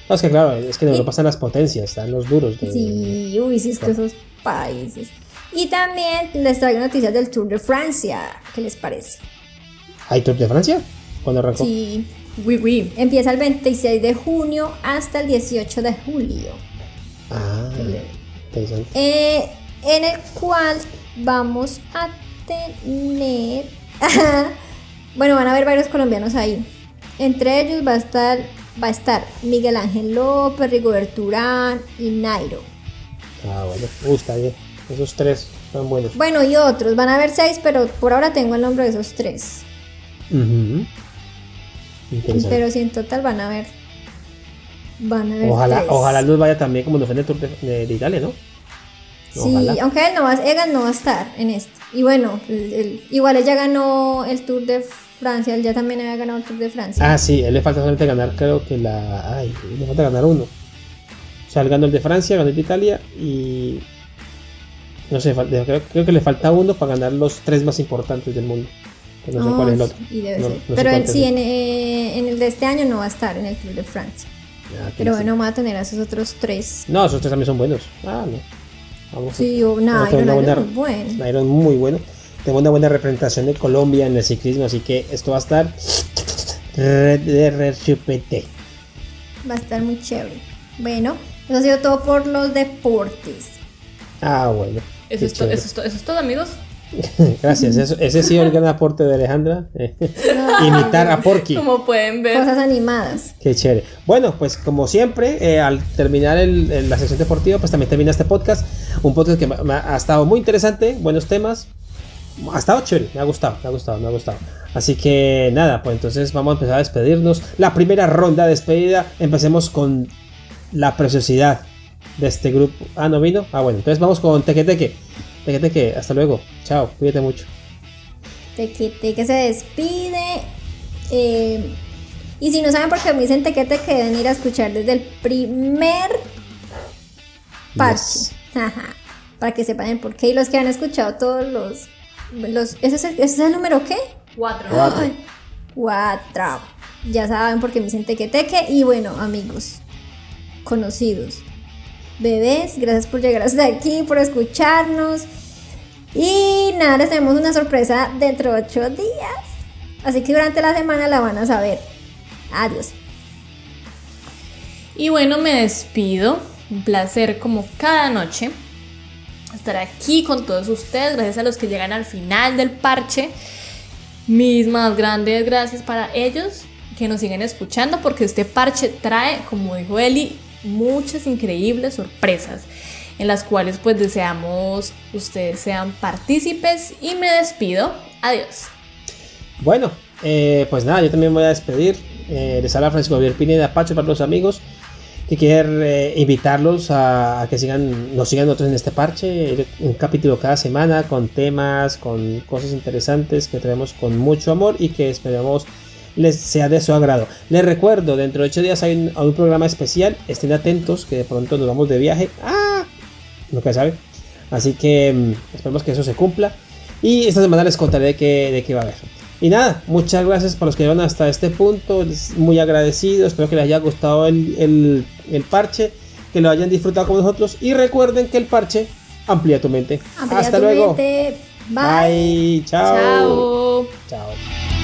No, es que claro, es que en Europa están las potencias, están los duros. De... Sí, uy, sí, es que esos países. Y también les traigo noticias del Tour de Francia. ¿Qué les parece? ¿Hay Tour de Francia? ¿Cuándo arrancó? Sí, oui, oui. Empieza el 26 de junio hasta el 18 de julio. Ah, interesante. Eh, en el cual vamos a tener. [LAUGHS] bueno, van a haber varios colombianos ahí. Entre ellos va a estar, va a estar Miguel Ángel López, Rigoberto Urán y Nairo. Ah, bueno, uh, está bien. Esos tres son buenos. Bueno, y otros, van a haber seis, pero por ahora tengo el nombre de esos tres. Pero si en total van a ver. Van a ver. Ojalá, tres. ojalá nos vaya también como nos fue en el Tour de, Italia, ¿no? Sí, aunque él no va, Egan no va a estar en este. Y bueno, el- el- igual él ya ganó el Tour de Francia, él ya también había ganado el Tour de Francia. Ah, sí, él le falta solamente ganar, creo que la. Ay, le falta ganar uno. O sea, él ganó el de Francia, ganó el de Italia y. No sé, creo, creo que le falta uno para ganar los tres más importantes del mundo. Que no sé Oh, cuál es el otro. y debe No- ser. no sé Pero él sí, en, eh, en el de este año no va a estar en el Tour de Francia. Ah, Pero bueno, va a tener a esos otros tres. No, esos tres también son buenos. Ah, no. Vamos. Sí, o vamos a nada, tener una buena- muy bueno. Nairo muy bueno. Tengo una buena representación de Colombia en el ciclismo, así que esto va a estar. re- de re- chupete. Va a estar muy chévere. Bueno, eso ha sido todo por los deportes. Ah, bueno. Eso es, to- chévere. eso, es to- eso es todo, amigos. [LAUGHS] Gracias. Eso- ese sí es el gran aporte de Alejandra. eh, [LAUGHS] Imitar a Porky. Como pueden ver. Cosas animadas. Qué chévere. Bueno, pues como siempre, eh, al terminar el- el- la sección deportiva, pues también termina este podcast. Un podcast que me- me ha, ha estado muy interesante, buenos temas. Ha estado chévere, me ha gustado, me ha gustado, me ha gustado. Así que nada, pues entonces vamos a empezar a despedirnos. La primera ronda de despedida, empecemos con la preciosidad de este grupo. Ah, ¿no vino? Ah, bueno, entonces vamos con Teque Teque. Teque Teque, hasta luego. Chao, cuídate mucho. Tequete que se despide. eh, y si no saben por qué me dicen tequete, que deben ir a escuchar desde el primer parche. Yes. Ajá, Para que sepan el por qué. Y los que han escuchado todos los. los ¿ese, es el, ese es el número qué? Cuatro. Cuatro. Ya saben por qué me dicen tequeteque. Y bueno, amigos, conocidos, bebés, gracias por llegar hasta aquí, por escucharnos. Y nada, les tenemos una sorpresa dentro de ocho días. Así que durante la semana la van a saber. Adiós. Y bueno, me despido. Un placer como cada noche estar aquí con todos ustedes. Gracias a los que llegan al final del parche. Mis más grandes gracias para ellos que nos siguen escuchando porque este parche trae, como dijo Eli, muchas increíbles sorpresas en las cuales pues deseamos ustedes sean partícipes y me despido. Adiós. Bueno, eh, pues nada, yo también voy a despedir. Eh, les habla Francisco Javier Pineda Pacho para los amigos que quieren eh, invitarlos a, a que sigan, nos sigan nosotros en este parche, un capítulo cada semana con temas, con cosas interesantes que traemos con mucho amor y que esperamos les sea de su agrado. Les recuerdo, dentro de ocho días hay un, hay un programa especial, estén atentos que de pronto nos vamos de viaje. ¡Ah! Nunca sabe. Así que mm, esperemos que eso se cumpla. Y esta semana les contaré de qué, de qué va a haber. Y nada, muchas gracias por los que llevan hasta este punto. Muy agradecido. Espero que les haya gustado el, el- el parche. Que lo hayan disfrutado con nosotros. Y recuerden que el parche amplía tu mente. Amplía hasta tu luego. mente. Bye. Bye. Chao. Chao. Chao.